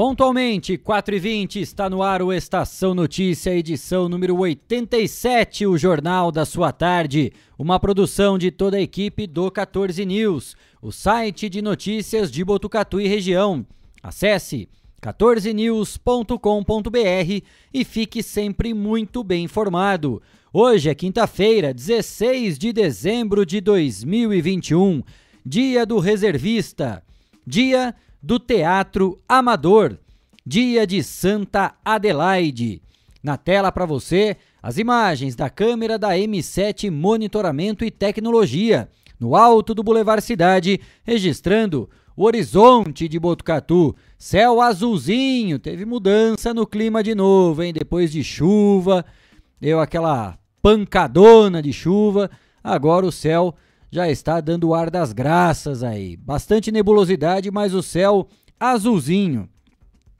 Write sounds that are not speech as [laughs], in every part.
Pontualmente, 4h20, está no ar o Estação Notícia, edição número 87, o Jornal da Sua Tarde. Uma produção de toda a equipe do 14 News, o site de notícias de Botucatu e região. Acesse 14news.com.br e fique sempre muito bem informado. Hoje é quinta-feira, 16 de dezembro de 2021, dia do reservista, dia do Teatro Amador, dia de Santa Adelaide. Na tela para você, as imagens da câmera da M7 Monitoramento e Tecnologia, no alto do Boulevard Cidade, registrando o horizonte de Botucatu. Céu azulzinho, teve mudança no clima de novo, hein? Depois de chuva, deu aquela pancadona de chuva, agora o céu já está dando o ar das graças aí. Bastante nebulosidade, mas o céu azulzinho.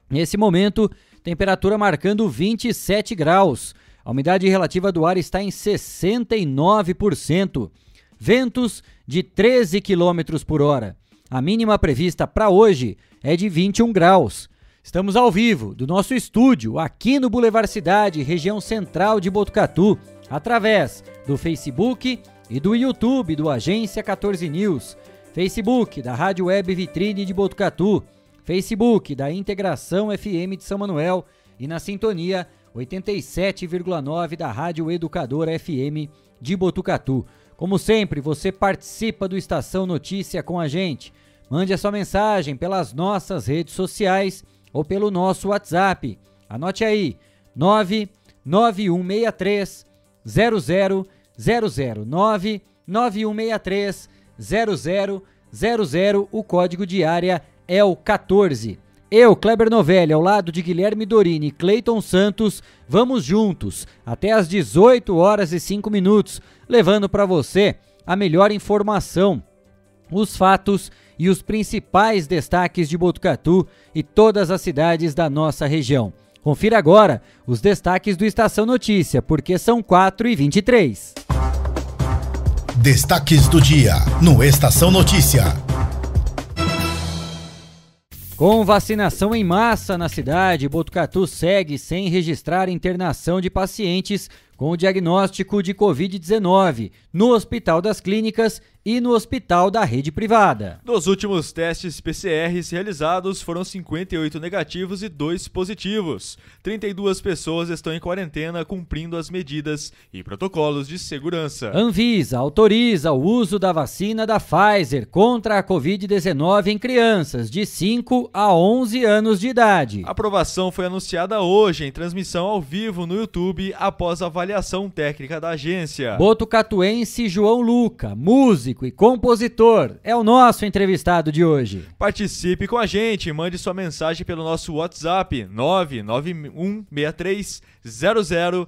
Nesse momento, temperatura marcando 27 graus. A umidade relativa do ar está em 69%. Ventos de 13 km por hora. A mínima prevista para hoje é de 21 graus. Estamos ao vivo do nosso estúdio aqui no Boulevard Cidade, região central de Botucatu, através do Facebook e do YouTube do Agência 14 News, Facebook da Rádio Web Vitrine de Botucatu, Facebook da Integração FM de São Manuel e na sintonia 87,9 da Rádio Educadora FM de Botucatu. Como sempre, você participa do Estação Notícia com a gente. Mande a sua mensagem pelas nossas redes sociais ou pelo nosso WhatsApp. Anote aí: 99163 00 009 9163 0000. O código de área é o 14. Eu, Kleber Novelli, ao lado de Guilherme Dorini e Cleiton Santos, vamos juntos até às 18 horas e 5 minutos, levando para você a melhor informação, os fatos e os principais destaques de Botucatu e todas as cidades da nossa região. Confira agora os destaques do Estação Notícia, porque são 4 e 23. Destaques do dia no Estação Notícia. Com vacinação em massa na cidade, Botucatu segue sem registrar internação de pacientes com o diagnóstico de Covid-19 no Hospital das Clínicas e no hospital da rede privada. Nos últimos testes PCRs realizados foram 58 negativos e 2 positivos. 32 pessoas estão em quarentena cumprindo as medidas e protocolos de segurança. Anvisa autoriza o uso da vacina da Pfizer contra a Covid-19 em crianças de 5 a 11 anos de idade. A aprovação foi anunciada hoje em transmissão ao vivo no YouTube após avaliação técnica da agência. Botucatuense João Luca, músico e compositor, é o nosso entrevistado de hoje. Participe com a gente, mande sua mensagem pelo nosso WhatsApp 99163 0000.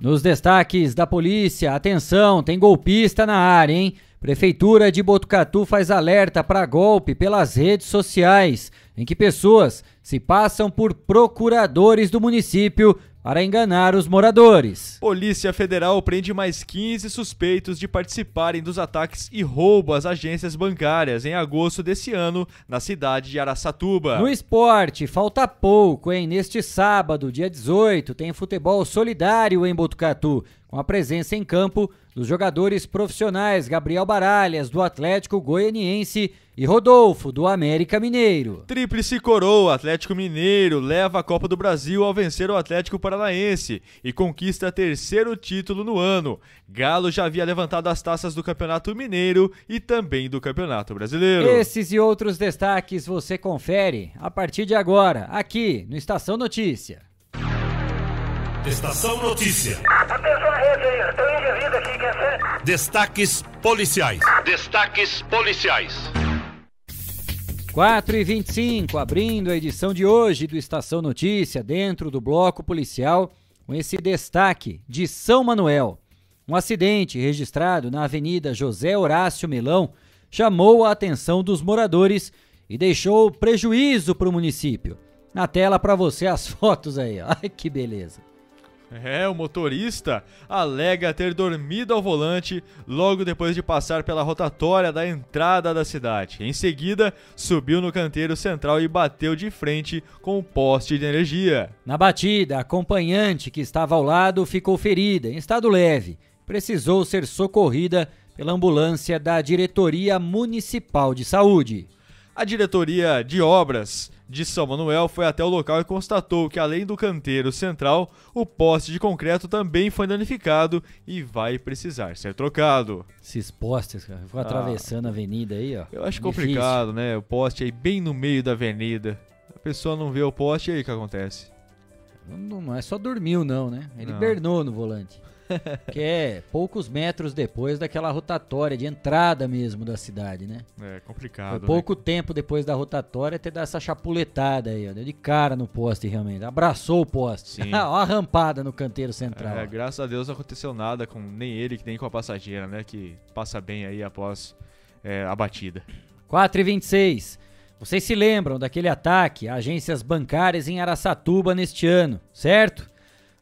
Nos destaques da polícia, atenção, tem golpista na área, hein? Prefeitura de Botucatu faz alerta para golpe pelas redes sociais, em que pessoas se passam por procuradores do município para enganar os moradores. Polícia Federal prende mais 15 suspeitos de participarem dos ataques e roubo às agências bancárias em agosto desse ano na cidade de Araçatuba. No esporte, falta pouco, hein? Neste sábado, dia 18, tem futebol solidário em Botucatu, com a presença em campo dos jogadores profissionais Gabriel Baralhas, do Atlético Goianiense, e Rodolfo, do América Mineiro. Tríplice coroa, Atlético Mineiro leva a Copa do Brasil ao vencer o Atlético Paranaense e conquista terceiro título no ano. Galo já havia levantado as taças do Campeonato Mineiro e também do Campeonato Brasileiro. Esses e outros destaques você confere a partir de agora, aqui no Estação Notícia. Estação Notícia. Atenção à rede aí, tem um indivíduo aqui, quer ser? Destaques policiais. Destaques policiais. 4 e 25 abrindo a edição de hoje do Estação Notícia, dentro do bloco policial, com esse destaque de São Manuel. Um acidente registrado na Avenida José Horácio Melão chamou a atenção dos moradores e deixou prejuízo para o município. Na tela para você as [laughs] fotos aí, ó. Ai que beleza. É, o motorista alega ter dormido ao volante logo depois de passar pela rotatória da entrada da cidade. Em seguida, subiu no canteiro central e bateu de frente com o poste de energia. Na batida, a acompanhante que estava ao lado ficou ferida, em estado leve. Precisou ser socorrida pela ambulância da Diretoria Municipal de Saúde. A diretoria de obras de São Manuel foi até o local e constatou que, além do canteiro central, o poste de concreto também foi danificado e vai precisar ser trocado. Esses postes, cara, vou ah, atravessando a avenida aí, ó. Eu acho Difícil. complicado, né? O poste aí bem no meio da avenida. A pessoa não vê o poste e aí o que acontece? Não, não é só dormiu, não, né? Ele não. bernou no volante [laughs] que é poucos metros depois daquela rotatória de entrada mesmo da cidade, né? É complicado. Foi pouco né? tempo depois da rotatória ter dado essa chapuletada aí, ó, deu de cara no poste realmente. Abraçou o poste. Sim. [laughs] Ó a rampada no canteiro central. É, graças a Deus não aconteceu nada com nem ele, nem com a passageira, né? Que passa bem aí após é, a batida. 4 e 26 vocês se lembram daquele ataque a agências bancárias em Araçatuba neste ano, certo?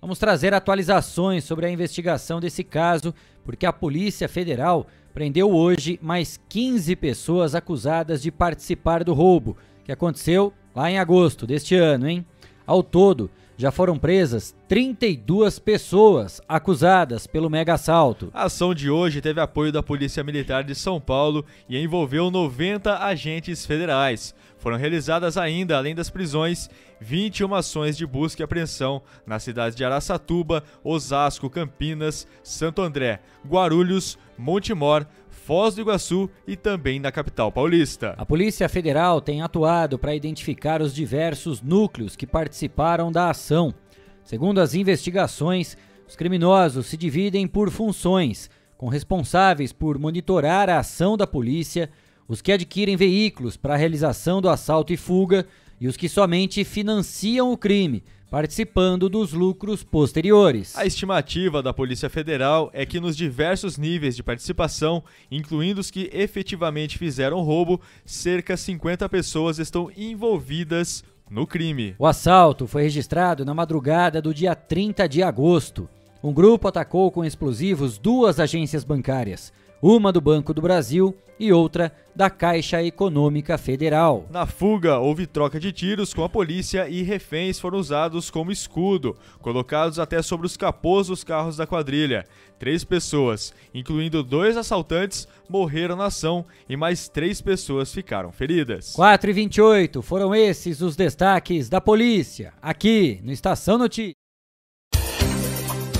Vamos trazer atualizações sobre a investigação desse caso, porque a Polícia Federal prendeu hoje mais 15 pessoas acusadas de participar do roubo, que aconteceu lá em agosto deste ano, hein? Ao todo, já foram presas 32 pessoas acusadas pelo mega assalto. A ação de hoje teve apoio da Polícia Militar de São Paulo e envolveu 90 agentes federais. Foram realizadas ainda, além das prisões, 21 ações de busca e apreensão nas cidades de Araçatuba, Osasco, Campinas, Santo André, Guarulhos, Montemor, Foz do Iguaçu e também na capital paulista. A Polícia Federal tem atuado para identificar os diversos núcleos que participaram da ação. Segundo as investigações, os criminosos se dividem por funções, com responsáveis por monitorar a ação da polícia, os que adquirem veículos para a realização do assalto e fuga e os que somente financiam o crime, participando dos lucros posteriores. A estimativa da Polícia Federal é que nos diversos níveis de participação, incluindo os que efetivamente fizeram roubo, cerca de 50 pessoas estão envolvidas no crime. O assalto foi registrado na madrugada do dia 30 de agosto. Um grupo atacou com explosivos duas agências bancárias uma do Banco do Brasil e outra da Caixa Econômica Federal. Na fuga, houve troca de tiros com a polícia e reféns foram usados como escudo, colocados até sobre os capôs dos carros da quadrilha. Três pessoas, incluindo dois assaltantes, morreram na ação e mais três pessoas ficaram feridas. 4 e 28 foram esses os destaques da polícia, aqui no Estação Notícia.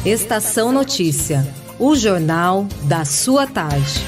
Estação Notícia o Jornal da Sua Tarde.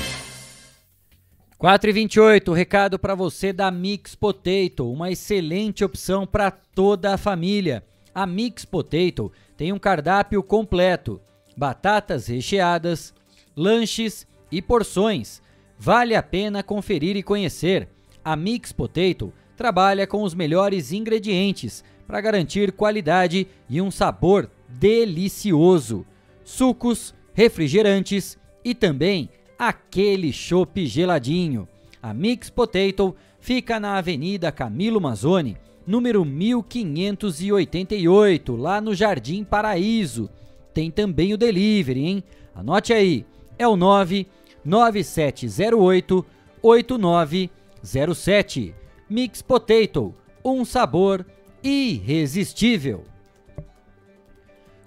4 e 28 recado para você da Mix Potato, uma excelente opção para toda a família. A Mix Potato tem um cardápio completo: batatas recheadas, lanches e porções. Vale a pena conferir e conhecer. A Mix Potato trabalha com os melhores ingredientes para garantir qualidade e um sabor delicioso. Sucos, refrigerantes e também aquele chopp geladinho. A Mix Potato fica na Avenida Camilo Mazzoni, número 1588, lá no Jardim Paraíso. Tem também o delivery, hein? Anote aí, é o 99708 8907. Mix Potato, um sabor irresistível.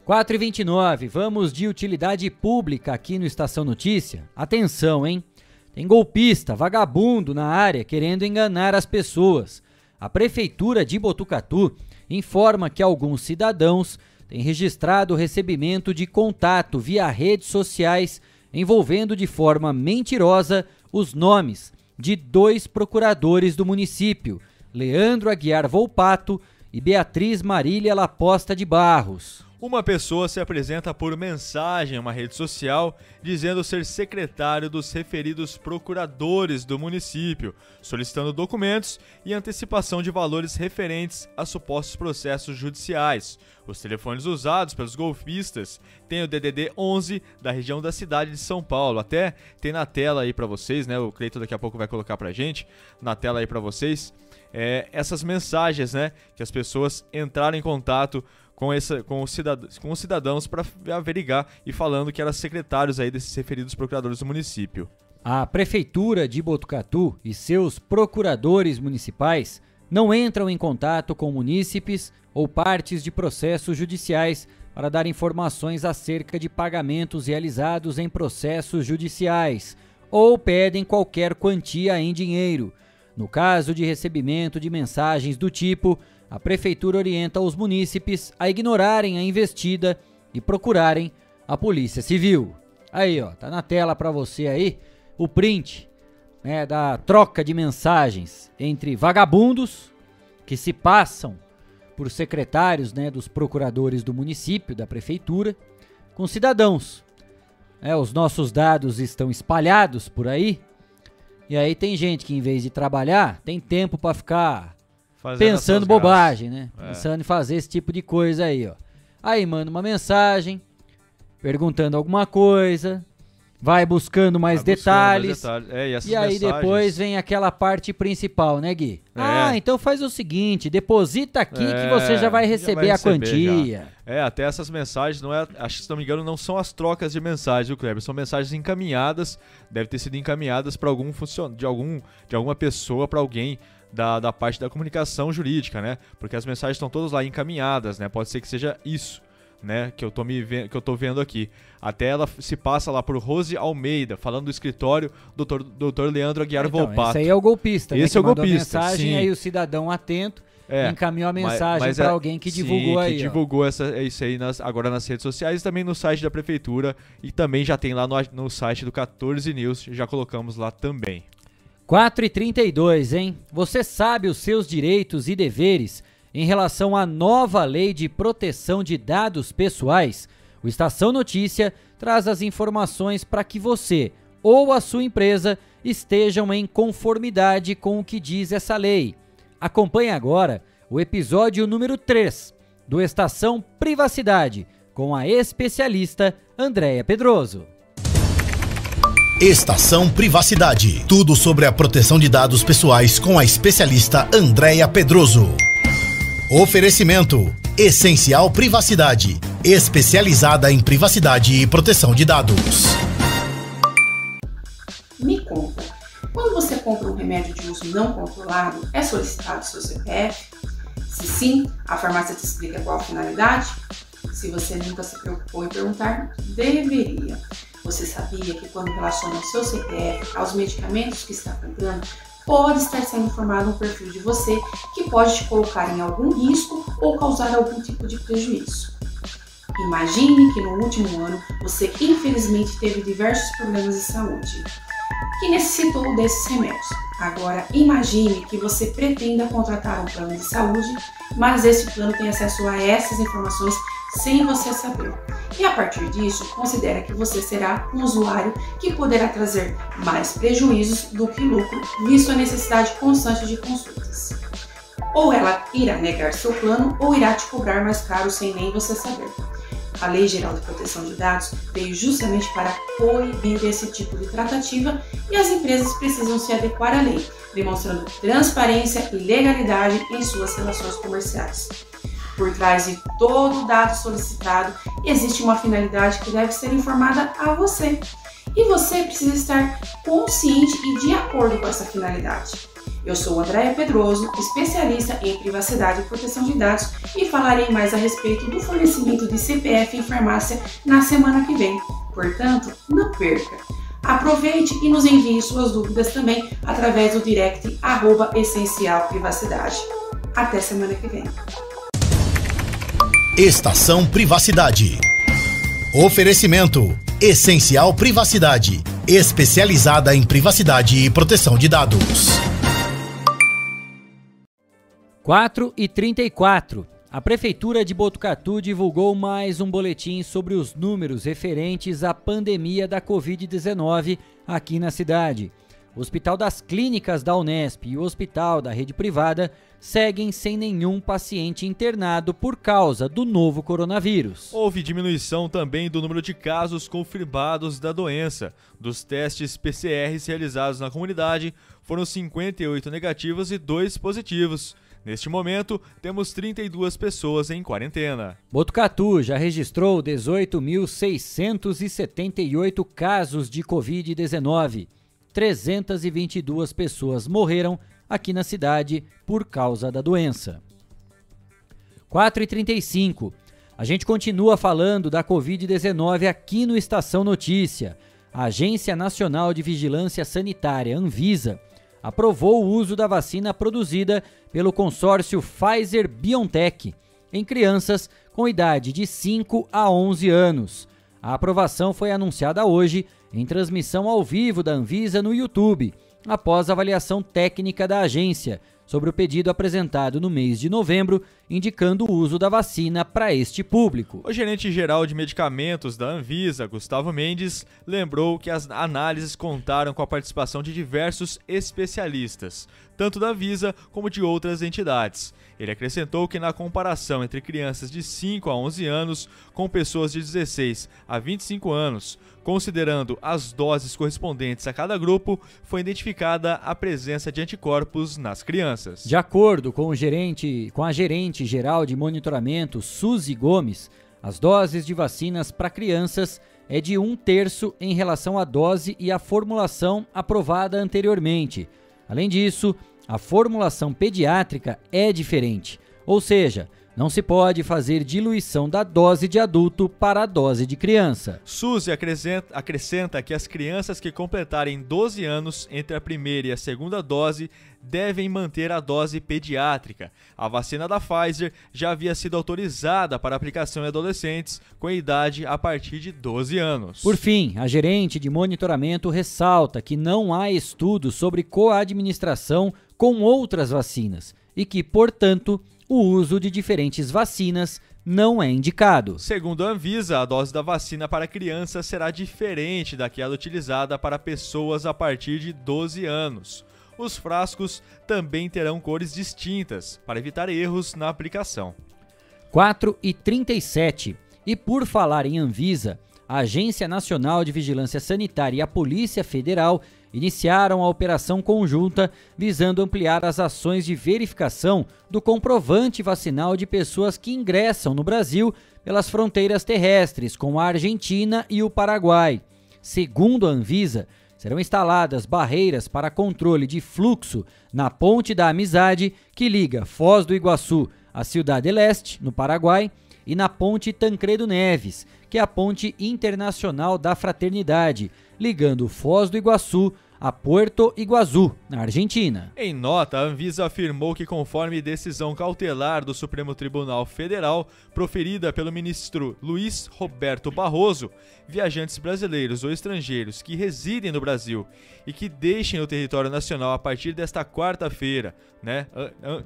4 e 29 vamos de utilidade pública aqui no Estação Notícia. Atenção, hein? Tem golpista, vagabundo na área querendo enganar as pessoas. A Prefeitura de Botucatu informa que alguns cidadãos têm registrado o recebimento de contato via redes sociais envolvendo de forma mentirosa os nomes de dois procuradores do município, Leandro Aguiar Volpato e Beatriz Marília Laposta de Barros. Uma pessoa se apresenta por mensagem em uma rede social dizendo ser secretário dos referidos procuradores do município, solicitando documentos e antecipação de valores referentes a supostos processos judiciais. Os telefones usados pelos golpistas têm o DDD 11 da região da cidade de São Paulo. Até tem na tela aí para vocês, né? O Cleiton daqui a pouco vai colocar pra gente na tela aí para vocês é, essas mensagens, né? Que as pessoas entraram em contato com, essa, com, os, cidadãos, com os cidadãos para averiguar e falando que eram secretários aí desses referidos procuradores do município. A Prefeitura de Botucatu e seus procuradores municipais não entram em contato com munícipes ou partes de processos judiciais para dar informações acerca de pagamentos realizados em processos judiciais ou pedem qualquer quantia em dinheiro. No caso de recebimento de mensagens do tipo a prefeitura orienta os munícipes a ignorarem a investida e procurarem a Polícia Civil. Aí, ó, tá na tela para você aí o print né, da troca de mensagens entre vagabundos que se passam por secretários né, dos procuradores do município, da prefeitura, com cidadãos. É, os nossos dados estão espalhados por aí. E aí tem gente que em vez de trabalhar, tem tempo para ficar Fazendo pensando bobagem, né? É. Pensando em fazer esse tipo de coisa aí, ó. Aí manda uma mensagem, perguntando alguma coisa, vai buscando mais vai detalhes. Buscando mais detalhes. É, e, e aí mensagens... depois vem aquela parte principal, né, Gui? É. Ah, então faz o seguinte, deposita aqui é, que você já vai receber, já vai receber a quantia. Já. É, até essas mensagens, não é, acho que se não me engano, não são as trocas de mensagens, viu, Kleber? São mensagens encaminhadas, deve ter sido encaminhadas para algum funcionário, de algum de alguma pessoa para alguém da, da parte da comunicação jurídica, né? Porque as mensagens estão todas lá encaminhadas, né? Pode ser que seja isso, né? Que eu tô, me que eu tô vendo aqui. Até ela se passa lá por Rose Almeida, falando do escritório doutor, doutor Leandro Aguiar então, Volpato. Esse aí é o golpista, né? Esse é o golpista, mensagem, sim. aí o cidadão atento é, encaminhou a mensagem para é, alguém que divulgou sim, aí. Que divulgou essa, é isso aí nas, agora nas redes sociais e também no site da prefeitura e também já tem lá no, no site do 14 News, já colocamos lá também. 4 e 32, hein? Você sabe os seus direitos e deveres em relação à nova lei de proteção de dados pessoais? O Estação Notícia traz as informações para que você ou a sua empresa estejam em conformidade com o que diz essa lei. Acompanhe agora o episódio número 3 do Estação Privacidade com a especialista Andréia Pedroso. Estação Privacidade. Tudo sobre a proteção de dados pessoais com a especialista Andréia Pedroso. Oferecimento: Essencial Privacidade. Especializada em privacidade e proteção de dados. Me conta, quando você compra um remédio de uso não controlado, é solicitado seu CPF? Se sim, a farmácia te explica qual a finalidade? Se você nunca se preocupou em perguntar, deveria. Você sabia que quando relaciona o seu CPF aos medicamentos que está comprando, pode estar sendo informado um perfil de você que pode te colocar em algum risco ou causar algum tipo de prejuízo. Imagine que no último ano você infelizmente teve diversos problemas de saúde que necessitou desses remédios. Agora imagine que você pretenda contratar um plano de saúde, mas esse plano tem acesso a essas informações sem você saber. E a partir disso, considera que você será um usuário que poderá trazer mais prejuízos do que lucro, visto a necessidade constante de consultas. Ou ela irá negar seu plano ou irá te cobrar mais caro sem nem você saber. A Lei Geral de Proteção de Dados veio justamente para proibir esse tipo de tratativa e as empresas precisam se adequar à lei, demonstrando transparência e legalidade em suas relações comerciais. Por trás de todo dado solicitado existe uma finalidade que deve ser informada a você. E você precisa estar consciente e de acordo com essa finalidade. Eu sou Andréia Pedroso, especialista em privacidade e proteção de dados, e falarei mais a respeito do fornecimento de CPF em farmácia na semana que vem. Portanto, não perca! Aproveite e nos envie suas dúvidas também através do direct arroba essencial privacidade. Até semana que vem. Estação Privacidade. Oferecimento: Essencial Privacidade. Especializada em privacidade e proteção de dados. 4 e 34. A Prefeitura de Botucatu divulgou mais um boletim sobre os números referentes à pandemia da Covid-19 aqui na cidade. O Hospital das Clínicas da Unesp e o Hospital da Rede Privada seguem sem nenhum paciente internado por causa do novo coronavírus. Houve diminuição também do número de casos confirmados da doença. Dos testes PCRs realizados na comunidade, foram 58 negativos e 2 positivos. Neste momento, temos 32 pessoas em quarentena. Botucatu já registrou 18.678 casos de Covid-19. 322 pessoas morreram aqui na cidade por causa da doença. 4 e 35. A gente continua falando da Covid-19 aqui no Estação Notícia. A Agência Nacional de Vigilância Sanitária, Anvisa, aprovou o uso da vacina produzida pelo consórcio Pfizer BioNTech em crianças com idade de 5 a 11 anos. A aprovação foi anunciada hoje em transmissão ao vivo da Anvisa no YouTube, após avaliação técnica da agência sobre o pedido apresentado no mês de novembro, indicando o uso da vacina para este público. O gerente-geral de medicamentos da Anvisa, Gustavo Mendes, lembrou que as análises contaram com a participação de diversos especialistas, tanto da Anvisa como de outras entidades. Ele acrescentou que na comparação entre crianças de 5 a 11 anos com pessoas de 16 a 25 anos, considerando as doses correspondentes a cada grupo, foi identificada a presença de anticorpos nas crianças. De acordo com o gerente, com a gerente geral de monitoramento, Suzy Gomes, as doses de vacinas para crianças é de um terço em relação à dose e à formulação aprovada anteriormente. Além disso, a formulação pediátrica é diferente, ou seja, não se pode fazer diluição da dose de adulto para a dose de criança. Suzy acrescenta, acrescenta, que as crianças que completarem 12 anos entre a primeira e a segunda dose devem manter a dose pediátrica. A vacina da Pfizer já havia sido autorizada para aplicação em adolescentes com idade a partir de 12 anos. Por fim, a gerente de monitoramento ressalta que não há estudos sobre coadministração com outras vacinas e que, portanto, o uso de diferentes vacinas não é indicado. Segundo a Anvisa, a dose da vacina para crianças será diferente daquela utilizada para pessoas a partir de 12 anos. Os frascos também terão cores distintas para evitar erros na aplicação. 4 e 37. E por falar em Anvisa, a Agência Nacional de Vigilância Sanitária e a Polícia Federal iniciaram a operação conjunta visando ampliar as ações de verificação do comprovante vacinal de pessoas que ingressam no Brasil pelas fronteiras terrestres com a Argentina e o Paraguai. Segundo a Anvisa, serão instaladas barreiras para controle de fluxo na Ponte da Amizade, que liga Foz do Iguaçu à Cidade Leste, no Paraguai, e na Ponte Tancredo Neves, que é a ponte internacional da fraternidade, ligando Foz do Iguaçu a Puerto Iguaçu, na Argentina. Em nota, a Anvisa afirmou que, conforme decisão cautelar do Supremo Tribunal Federal, proferida pelo ministro Luiz Roberto Barroso, viajantes brasileiros ou estrangeiros que residem no Brasil e que deixem o território nacional a partir desta quarta-feira, né,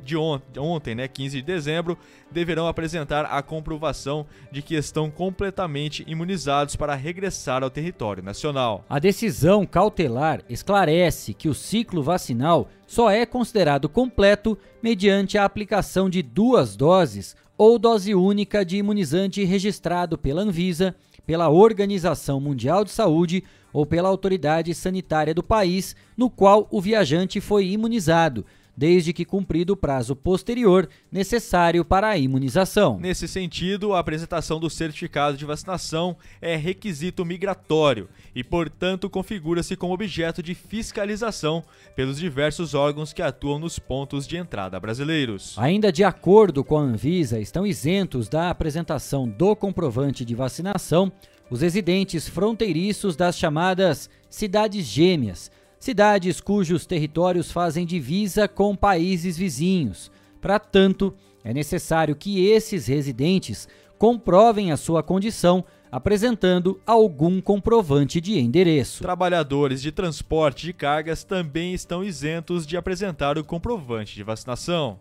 de ontem, né, 15 de dezembro, deverão apresentar a comprovação de que estão completamente imunizados para regressar ao território nacional. A decisão cautelar esclarece que o ciclo vacinal só é considerado completo mediante a aplicação de duas doses ou dose única de imunizante registrado pela Anvisa, pela Organização Mundial de Saúde ou pela autoridade sanitária do país no qual o viajante foi imunizado desde que cumprido o prazo posterior necessário para a imunização. Nesse sentido, a apresentação do certificado de vacinação é requisito migratório e, portanto, configura-se como objeto de fiscalização pelos diversos órgãos que atuam nos pontos de entrada brasileiros. Ainda de acordo com a Anvisa, estão isentos da apresentação do comprovante de vacinação os residentes fronteiriços das chamadas cidades gêmeas cidades cujos territórios fazem divisa com países vizinhos. Para tanto, é necessário que esses residentes comprovem a sua condição apresentando algum comprovante de endereço. Trabalhadores de transporte de cargas também estão isentos de apresentar o comprovante de vacinação.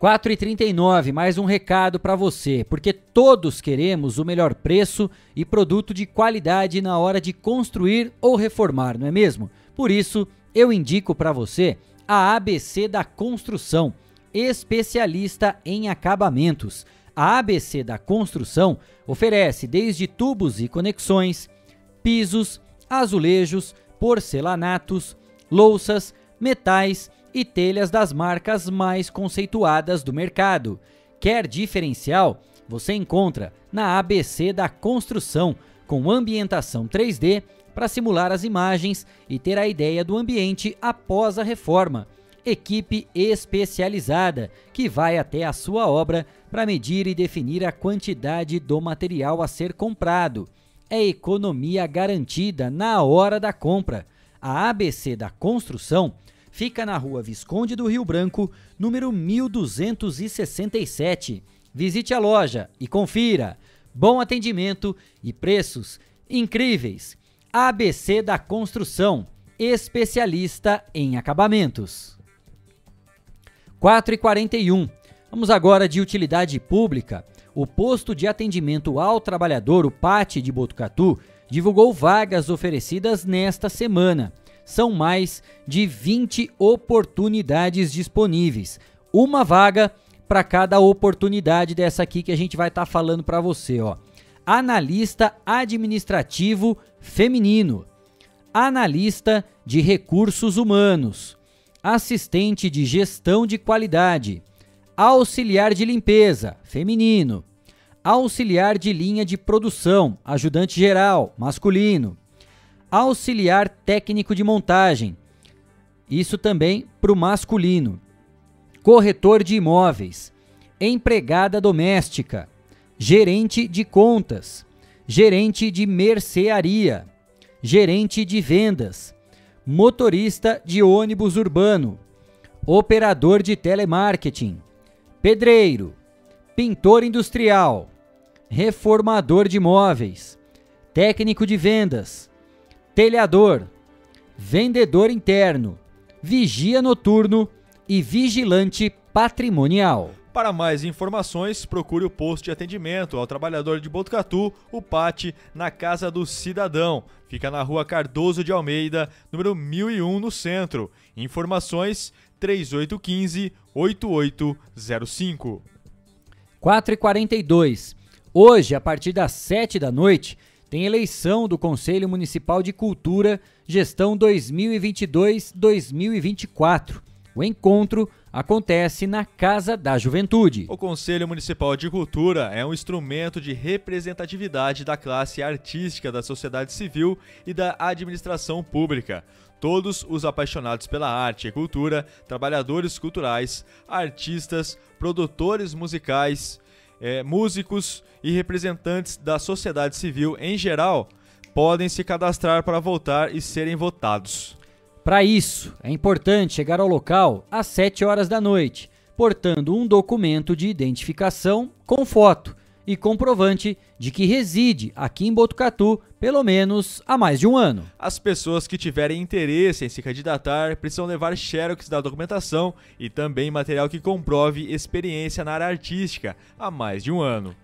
4,39, mais um recado para você, porque todos queremos o melhor preço e produto de qualidade na hora de construir ou reformar, não é mesmo? Por isso, eu indico para você a ABC da Construção, especialista em acabamentos. A ABC da Construção oferece desde tubos e conexões, pisos, azulejos, porcelanatos, louças, metais e telhas das marcas mais conceituadas do mercado. Quer diferencial? Você encontra na ABC da Construção, com ambientação 3D para simular as imagens e ter a ideia do ambiente após a reforma. Equipe especializada que vai até a sua obra para medir e definir a quantidade do material a ser comprado. É economia garantida na hora da compra. A ABC da Construção fica na rua Visconde do Rio Branco, número 1267. Visite a loja e confira. Bom atendimento e preços incríveis. ABC da Construção, especialista em acabamentos. 4 e 41. Vamos agora de utilidade pública. O posto de atendimento ao trabalhador, o PAT de Botucatu, divulgou vagas oferecidas nesta semana são mais de 20 oportunidades disponíveis. Uma vaga para cada oportunidade dessa aqui que a gente vai estar tá falando para você, ó. Analista administrativo feminino, analista de recursos humanos, assistente de gestão de qualidade, auxiliar de limpeza feminino, auxiliar de linha de produção, ajudante geral masculino, auxiliar técnico de montagem. Isso também para o masculino. Corretor de imóveis, empregada doméstica, gerente de contas, gerente de mercearia, gerente de vendas, motorista de ônibus urbano, operador de telemarketing, pedreiro, pintor industrial, reformador de imóveis, técnico de vendas, telhador, vendedor interno, vigia noturno e vigilante patrimonial. Para mais informações, procure o posto de atendimento ao trabalhador de Botucatu, o PAT, na Casa do Cidadão. Fica na rua Cardoso de Almeida, número 1001, no centro. Informações 3815-8805. 4 e 42 Hoje, a partir das 7 da noite, tem eleição do Conselho Municipal de Cultura, gestão 2022-2024. O encontro acontece na Casa da Juventude. O Conselho Municipal de Cultura é um instrumento de representatividade da classe artística da sociedade civil e da administração pública. Todos os apaixonados pela arte e cultura, trabalhadores culturais, artistas, produtores musicais, é, músicos e representantes da sociedade civil em geral podem se cadastrar para votar e serem votados. Para isso, é importante chegar ao local às 7 horas da noite, portando um documento de identificação com foto e comprovante de que reside aqui em Botucatu pelo menos há mais de um ano. As pessoas que tiverem interesse em se candidatar precisam levar xerox da documentação e também material que comprove experiência na área artística há mais de um ano.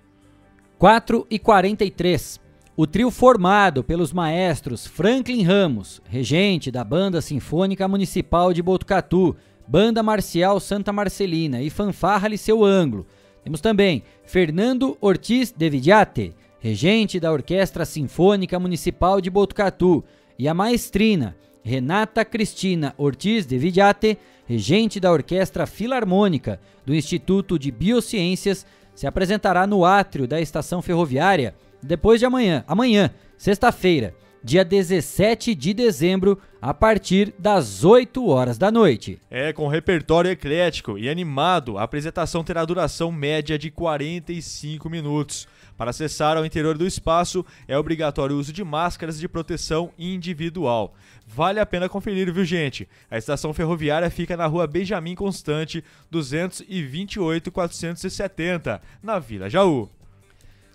4 e 43. O trio formado pelos maestros Franklin Ramos, regente da Banda Sinfônica Municipal de Botucatu, Banda Marcial Santa Marcelina e Fanfarra Liceu Ângulo, temos também Fernando Ortiz de Vidiate, regente da Orquestra Sinfônica Municipal de Botucatu, e a maestrina Renata Cristina Ortiz de Vidiate, regente da Orquestra Filarmônica do Instituto de Biociências, se apresentará no átrio da estação ferroviária depois de amanhã, amanhã, sexta-feira, dia 17 de dezembro, a partir das 8 horas da noite. É, com repertório eclético e animado, a apresentação terá duração média de 45 minutos. Para acessar ao interior do espaço, é obrigatório o uso de máscaras de proteção individual. Vale a pena conferir, viu, gente? A estação ferroviária fica na rua Benjamin Constante, 228 470, na Vila Jaú.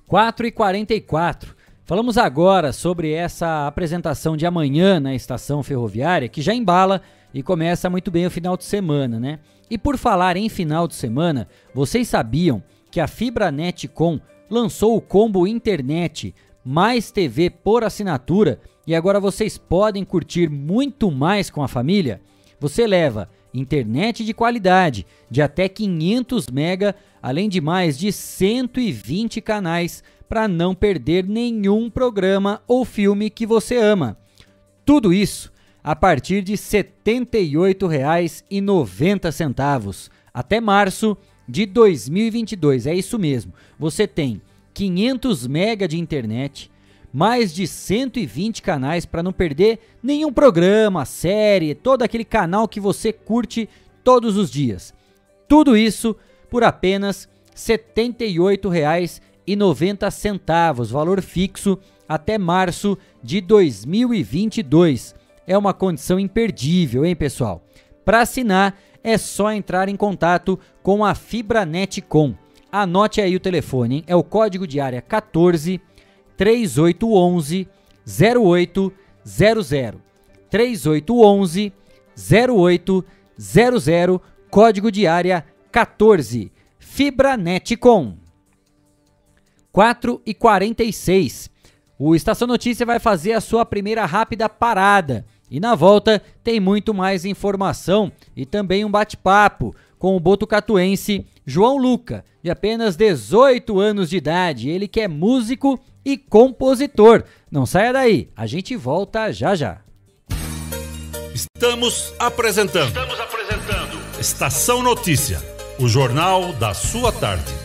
4 e 44 Falamos agora sobre essa apresentação de amanhã na estação ferroviária, que já embala e começa muito bem o final de semana, né? E por falar em final de semana, vocês sabiam que a Fibranet Com lançou o combo internet mais TV por assinatura e agora vocês podem curtir muito mais com a família? Você leva internet de qualidade de até 500 mega, além de mais de 120 canais para não perder nenhum programa ou filme que você ama. Tudo isso a partir de R$ 78,90 até março de 2022. É isso mesmo. Você tem 500 mega de internet, mais de 120 canais para não perder nenhum programa, série, todo aquele canal que você curte todos os dias. Tudo isso por apenas R$ 78,90, valor fixo até março de 2022. É uma condição imperdível, hein, pessoal? Para assinar é só entrar em contato com a Fibranet Com. Anote aí o telefone, hein? é o código de área 14 3811 0800. 3811 0800, código de área 14. Fibranet Com. 4 e 46. O Estação Notícia vai fazer a sua primeira rápida parada. E na volta tem muito mais informação e também um bate-papo com o botucatuense João Luca, de apenas 18 anos de idade. Ele que é músico e compositor. Não saia daí, a gente volta já já. Estamos apresentando. Estamos apresentando. Estação Notícia, o jornal da sua tarde.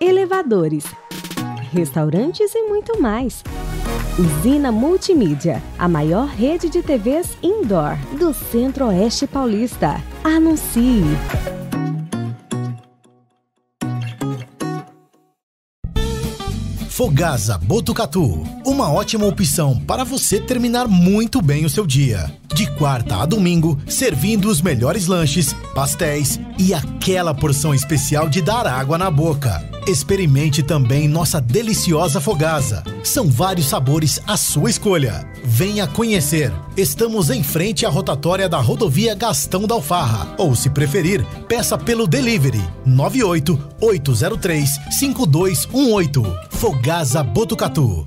elevadores, restaurantes e muito mais. Usina Multimídia, a maior rede de TVs indoor do Centro-Oeste Paulista. Anuncie! Fogasa Botucatu, uma ótima opção para você terminar muito bem o seu dia. De quarta a domingo, servindo os melhores lanches, pastéis e aquela porção especial de dar água na boca. Experimente também nossa deliciosa fogasa. São vários sabores à sua escolha. Venha conhecer. Estamos em frente à rotatória da rodovia Gastão da Alfarra. Ou, se preferir, peça pelo delivery 98 803 5218. Fogasa Botucatu.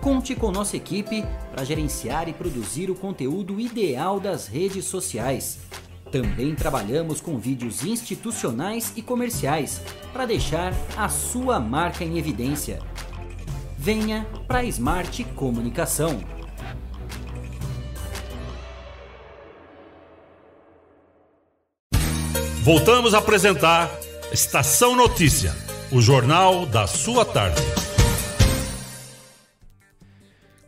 Conte com nossa equipe para gerenciar e produzir o conteúdo ideal das redes sociais. Também trabalhamos com vídeos institucionais e comerciais para deixar a sua marca em evidência. Venha para a Smart Comunicação. Voltamos a apresentar Estação Notícia, o jornal da sua tarde.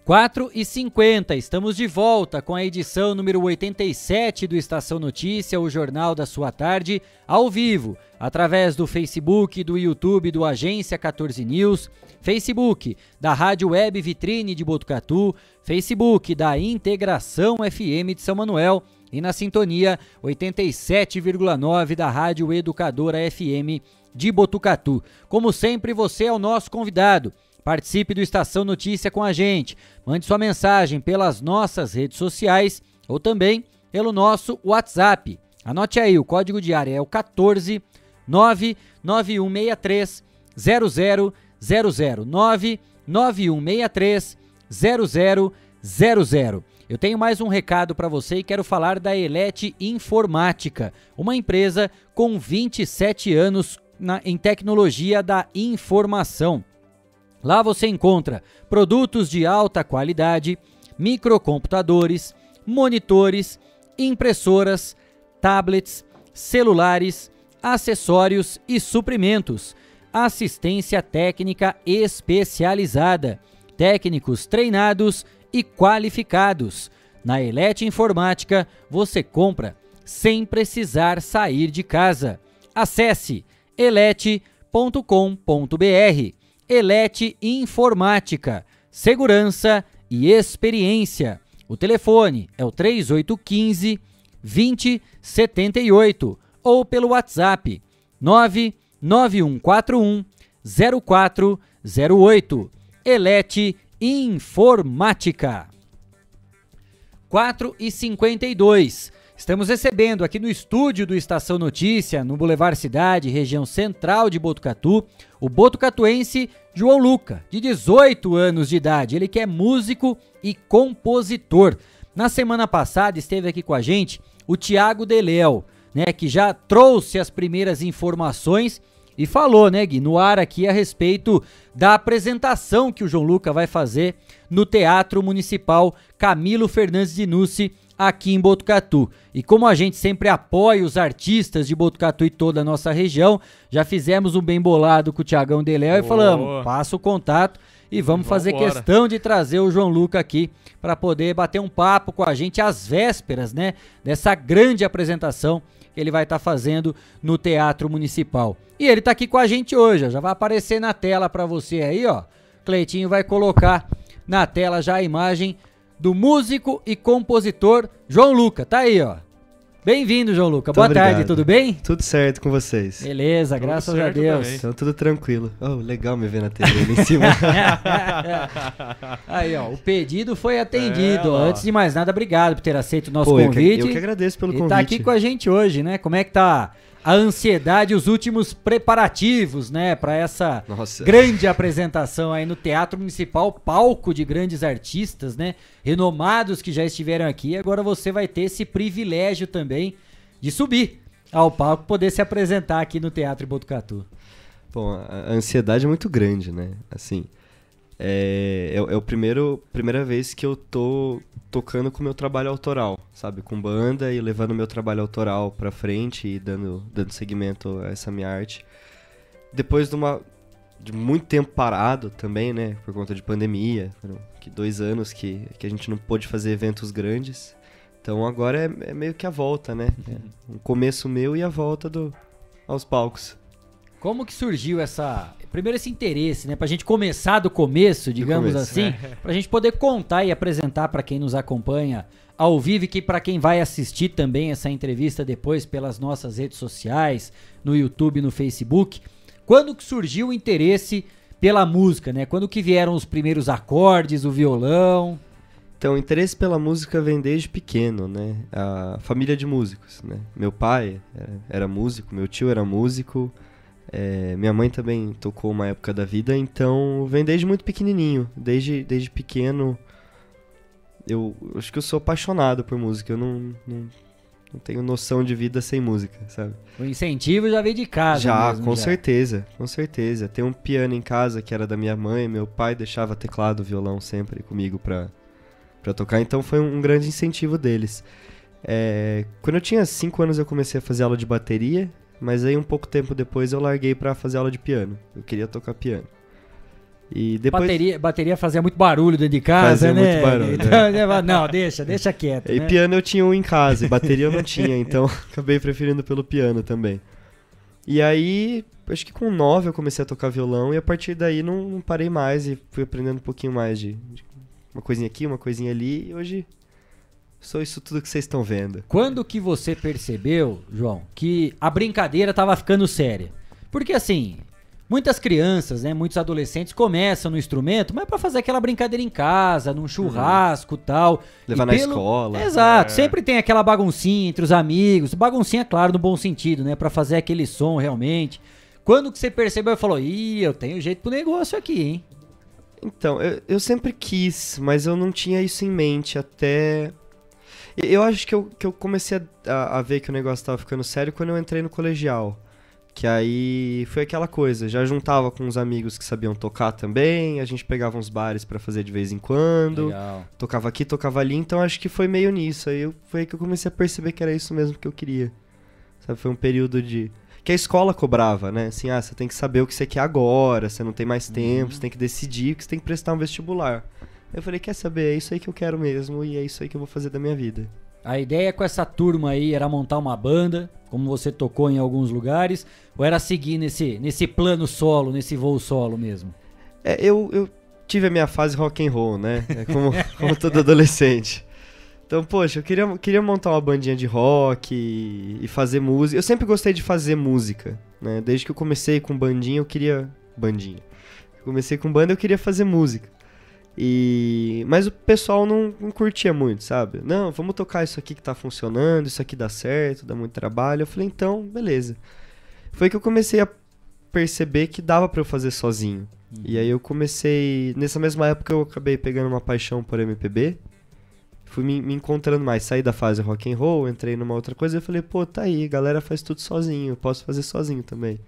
4 e 50 estamos de volta com a edição número 87 do Estação Notícia, o jornal da sua tarde, ao vivo, através do Facebook, do YouTube do Agência 14 News, Facebook da Rádio Web Vitrine de Botucatu, Facebook da Integração FM de São Manuel e na sintonia 87,9 da Rádio Educadora FM de Botucatu. Como sempre, você é o nosso convidado. Participe do Estação Notícia com a gente. Mande sua mensagem pelas nossas redes sociais ou também pelo nosso WhatsApp. Anote aí, o código de área é o 14 99163 0000 99163 0000. Eu tenho mais um recado para você e quero falar da Elete Informática, uma empresa com 27 anos na, em tecnologia da informação. Lá você encontra produtos de alta qualidade, microcomputadores, monitores, impressoras, tablets, celulares, acessórios e suprimentos, assistência técnica especializada, técnicos treinados e qualificados. Na Elete Informática você compra sem precisar sair de casa. Acesse elete.com.br Elete Informática, segurança e experiência. O telefone é o 3815 2078 ou pelo WhatsApp 99141 0408. Elete Informática. 4 e 52. Estamos recebendo aqui no estúdio do Estação Notícia, no Boulevard Cidade, região central de Botucatu, o botucatuense João Luca, de 18 anos de idade. Ele que é músico e compositor. Na semana passada esteve aqui com a gente o Tiago Deléo, né, que já trouxe as primeiras informações e falou, né, Gui, no ar aqui a respeito da apresentação que o João Luca vai fazer no Teatro Municipal Camilo Fernandes de Nussi aqui em Botucatu. E como a gente sempre apoia os artistas de Botucatu e toda a nossa região, já fizemos um bem bolado com o Tiagão Deléo e falamos, passa o contato e vamos, fazer questão de trazer o João Luca aqui para poder bater um papo com a gente às vésperas, né, dessa grande apresentação que ele vai estar tá fazendo no Teatro Municipal. E ele está aqui com a gente hoje, ó, já vai aparecer na tela para você aí, ó. Cleitinho vai colocar na tela já a imagem do músico e compositor João Luca. Tá aí, ó. Bem-vindo, João Luca. Boa obrigado. tarde, tudo bem? Tudo certo com vocês. Beleza, tudo graças a Deus. Também. Então tudo tranquilo. Oh, legal me ver na TV ali em cima. [laughs] aí, ó, o pedido foi atendido. É, Antes de mais nada, obrigado por ter aceito o nosso Pô, convite. Eu que, eu que agradeço pelo e convite. tá aqui com a gente hoje, né? Como é que tá a ansiedade, os últimos preparativos, né, para essa Nossa. grande apresentação aí no Teatro Municipal, palco de grandes artistas, né, renomados que já estiveram aqui. Agora você vai ter esse privilégio também de subir ao palco, poder se apresentar aqui no Teatro Botucatu. Bom, a ansiedade é muito grande, né? Assim, é, é, é o primeiro primeira vez que eu tô tocando com meu trabalho autoral, sabe, com banda e levando meu trabalho autoral para frente e dando dando seguimento a essa minha arte. Depois de uma de muito tempo parado também, né, por conta de pandemia, que dois anos que, que a gente não pôde fazer eventos grandes. Então agora é, é meio que a volta, né? É um começo meu e a volta do aos palcos. Como que surgiu essa. Primeiro esse interesse, né? Pra gente começar do começo, digamos começo, assim. né? [laughs] Pra gente poder contar e apresentar para quem nos acompanha ao vivo e que para quem vai assistir também essa entrevista depois pelas nossas redes sociais, no YouTube, no Facebook. Quando que surgiu o interesse pela música, né? Quando que vieram os primeiros acordes, o violão? Então, o interesse pela música vem desde pequeno, né? A família de músicos, né? Meu pai era, era músico, meu tio era músico. É, minha mãe também tocou uma época da vida, então vem desde muito pequenininho. Desde, desde pequeno, eu acho que eu sou apaixonado por música. Eu não, não, não tenho noção de vida sem música, sabe? O incentivo já veio de casa. Já, mesmo, com já. certeza, com certeza. Tem um piano em casa que era da minha mãe, meu pai deixava teclado, violão sempre comigo pra, pra tocar, então foi um, um grande incentivo deles. É, quando eu tinha 5 anos eu comecei a fazer aula de bateria, mas aí um pouco tempo depois eu larguei pra fazer aula de piano. Eu queria tocar piano. E depois... Bateria, bateria fazia muito barulho dentro de casa, Fazia né? muito barulho, Então, [laughs] falava, Não, deixa, deixa quieto. E né? piano eu tinha um em casa, e bateria eu não tinha, então [laughs] acabei preferindo pelo piano também. E aí, acho que com 9 eu comecei a tocar violão e a partir daí não, não parei mais e fui aprendendo um pouquinho mais de, de uma coisinha aqui, uma coisinha ali e hoje sou isso tudo que vocês estão vendo. Quando que você percebeu, João, que a brincadeira tava ficando séria? Porque assim, muitas crianças, né, muitos adolescentes começam no instrumento, mas pra fazer aquela brincadeira em casa, num churrasco, tal. Levar E na escola. Exato, É. sempre tem aquela baguncinha entre os amigos, baguncinha claro no bom sentido, né, Pra fazer aquele som realmente. Quando que você percebeu e falou: "Ih, eu tenho jeito pro negócio aqui, hein?" Então, eu, eu sempre quis, mas eu não tinha isso em mente até. Eu acho que eu, que eu comecei a, a- ver que o negócio tava ficando sério quando eu entrei no colegial. Que aí foi aquela coisa, já juntava com uns amigos que sabiam tocar também, a gente pegava uns bares pra fazer de vez em quando, Legal. tocava aqui, tocava ali, então acho que foi meio nisso. Aí eu, foi aí que eu comecei a perceber que era isso mesmo que eu queria. Sabe, foi um período de. Que a escola cobrava, né? Assim, ah, você tem que saber o que você quer agora, você não tem mais tempo, você tem que decidir que você tem que prestar um vestibular. Eu falei, quer saber, é isso aí que eu quero mesmo e é isso aí que eu vou fazer da minha vida. A ideia com essa turma aí era montar uma banda, como você tocou em alguns lugares, ou era seguir nesse, nesse plano solo, nesse voo solo mesmo? É, eu, eu tive a minha fase rock and roll, né? É como, [laughs] como todo adolescente. Então, poxa, eu queria, queria montar uma bandinha de rock e, e fazer música. Eu sempre gostei de fazer música, né? Desde que eu comecei com bandinha, eu queria... Bandinha. Comecei com banda, eu queria fazer música. E... Mas o pessoal não, não curtia muito, sabe? Não, vamos tocar isso aqui que tá funcionando, isso aqui dá certo, dá muito trabalho. Eu falei, então, beleza. Foi que eu comecei a perceber que dava pra eu fazer sozinho. E aí eu comecei. Nessa mesma época eu acabei pegando uma paixão por MPB. Fui me, me encontrando mais, saí da fase rock and roll, entrei numa outra coisa e falei, pô, tá aí, galera faz tudo sozinho, eu posso fazer sozinho também.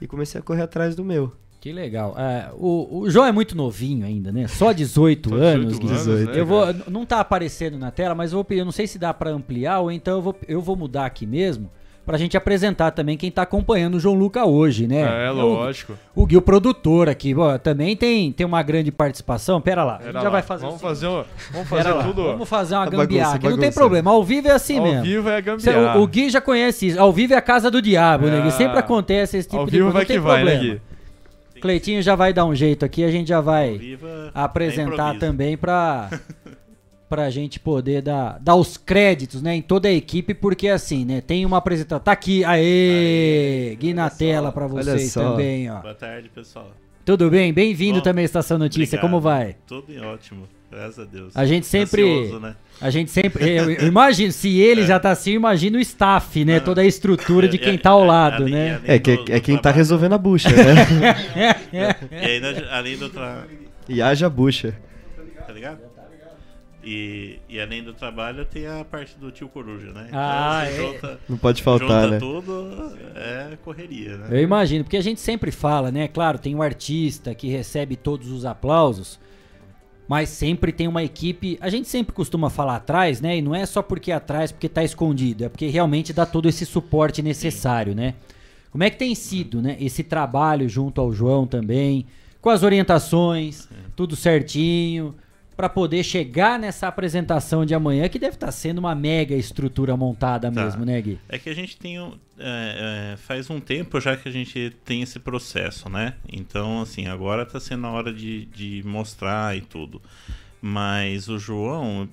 E comecei a correr atrás do meu. Que legal. É, o, o João é muito novinho ainda, né? Só 18 anos. 18 anos, 18. né, Eu vou, não tá aparecendo na tela, mas eu vou pedir, eu não sei se dá pra ampliar ou então eu vou, eu vou mudar aqui mesmo pra gente apresentar também quem tá acompanhando o João Luca hoje, né? É, o- lógico. O Gui, o produtor aqui, ó, também tem, tem uma grande participação. Pera lá, a gente Pera já lá, vai fazer Vamos o fazer, um- vamos Pera fazer lá, tudo. Vamos fazer uma A bagunça, gambiarra aqui. Não tem bagunça. problema, ao vivo é assim Ao mesmo. vivo é gambiarra. o, o Gui já conhece isso. Ao vivo é a casa do diabo, né? Gui? Ah, Sempre acontece esse tipo Ao de vivo coisa. vai não tem que vai, né. Gui? Cleitinho já vai dar um jeito aqui, a gente já vai Viva apresentar é improviso. também pra, [laughs] pra gente poder dar, dar os créditos, né, em toda a equipe, porque assim, né, tem uma apresentação. Tá aqui, aê! Gui na só, tela pra olha vocês também, ó. Boa tarde, pessoal. Tudo bem? Bem-vindo também à Estação Notícia, Obrigado. como vai? Tudo em ótimo, graças a Deus. A gente sempre. Ansioso, né? A gente sempre. Eu, eu imagino, se ele já tá assim, eu imagino o staff, né? Toda a estrutura de É, quem tá ao é, lado, né? É, que, do- é quem tá trabalho. resolvendo a bucha, né? [laughs] E ainda, além do tra... e haja bucha. Tá ligado? E, e além do trabalho tem a parte do tio Coruja, né? Ah, você é. junta, Não pode faltar, junta né? tudo, é correria, né? Eu imagino, porque a gente sempre fala, né? Claro, tem o artista que recebe todos os aplausos, mas sempre tem uma equipe. A gente sempre costuma falar atrás, né? E não é só porque é atrás, porque tá escondido, é porque realmente dá todo esse suporte necessário, né? Como é que tem sido, né? Esse trabalho junto ao João também, com as orientações, tudo certinho, pra poder chegar nessa apresentação de amanhã, que deve estar sendo uma mega estrutura montada Tá. mesmo, né, Gui? É que a gente tem um, é, é, faz um tempo já que a gente tem esse processo, né? Então, assim, agora tá sendo a hora de, de mostrar e tudo. Mas o João,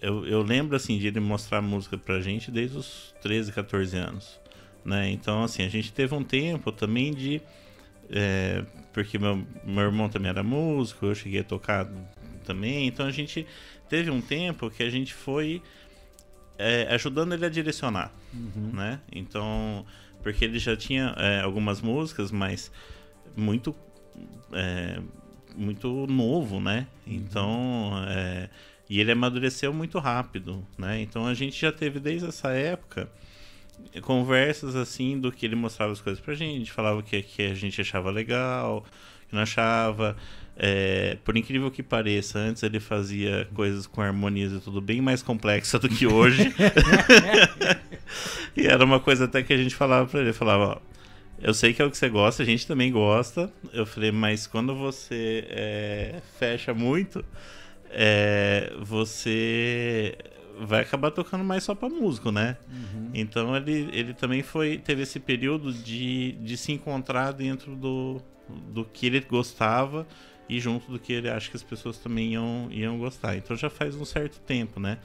eu, eu lembro, assim, de ele mostrar música pra gente desde os 13, 14 anos, né? Então, assim, a gente teve um tempo também de... é, porque meu, meu irmão também era músico, eu cheguei a tocar também, então a gente teve um tempo que a gente foi é, ajudando ele a direcionar, né? Então, Porque ele já tinha é, algumas músicas, mas muito. É, muito novo, né? Então. É, e ele amadureceu muito rápido, né? Então a gente já teve desde essa época conversas assim do que ele mostrava as coisas pra gente, falava que, que a gente achava legal, que não achava. É, por incrível que pareça, antes ele fazia coisas com harmonias e tudo bem mais complexa do que hoje. [laughs] e era uma coisa até que a gente falava pra ele, falava, ó, eu sei que é o que você gosta, a gente também gosta. Eu falei, mas quando você é, fecha muito, é, você vai acabar tocando mais só para músico, né? Uhum. Então ele, ele também foi teve esse período de, de se encontrar dentro do, do que ele gostava e junto do que ele acha que as pessoas também iam, iam gostar. Então já faz um certo tempo, né?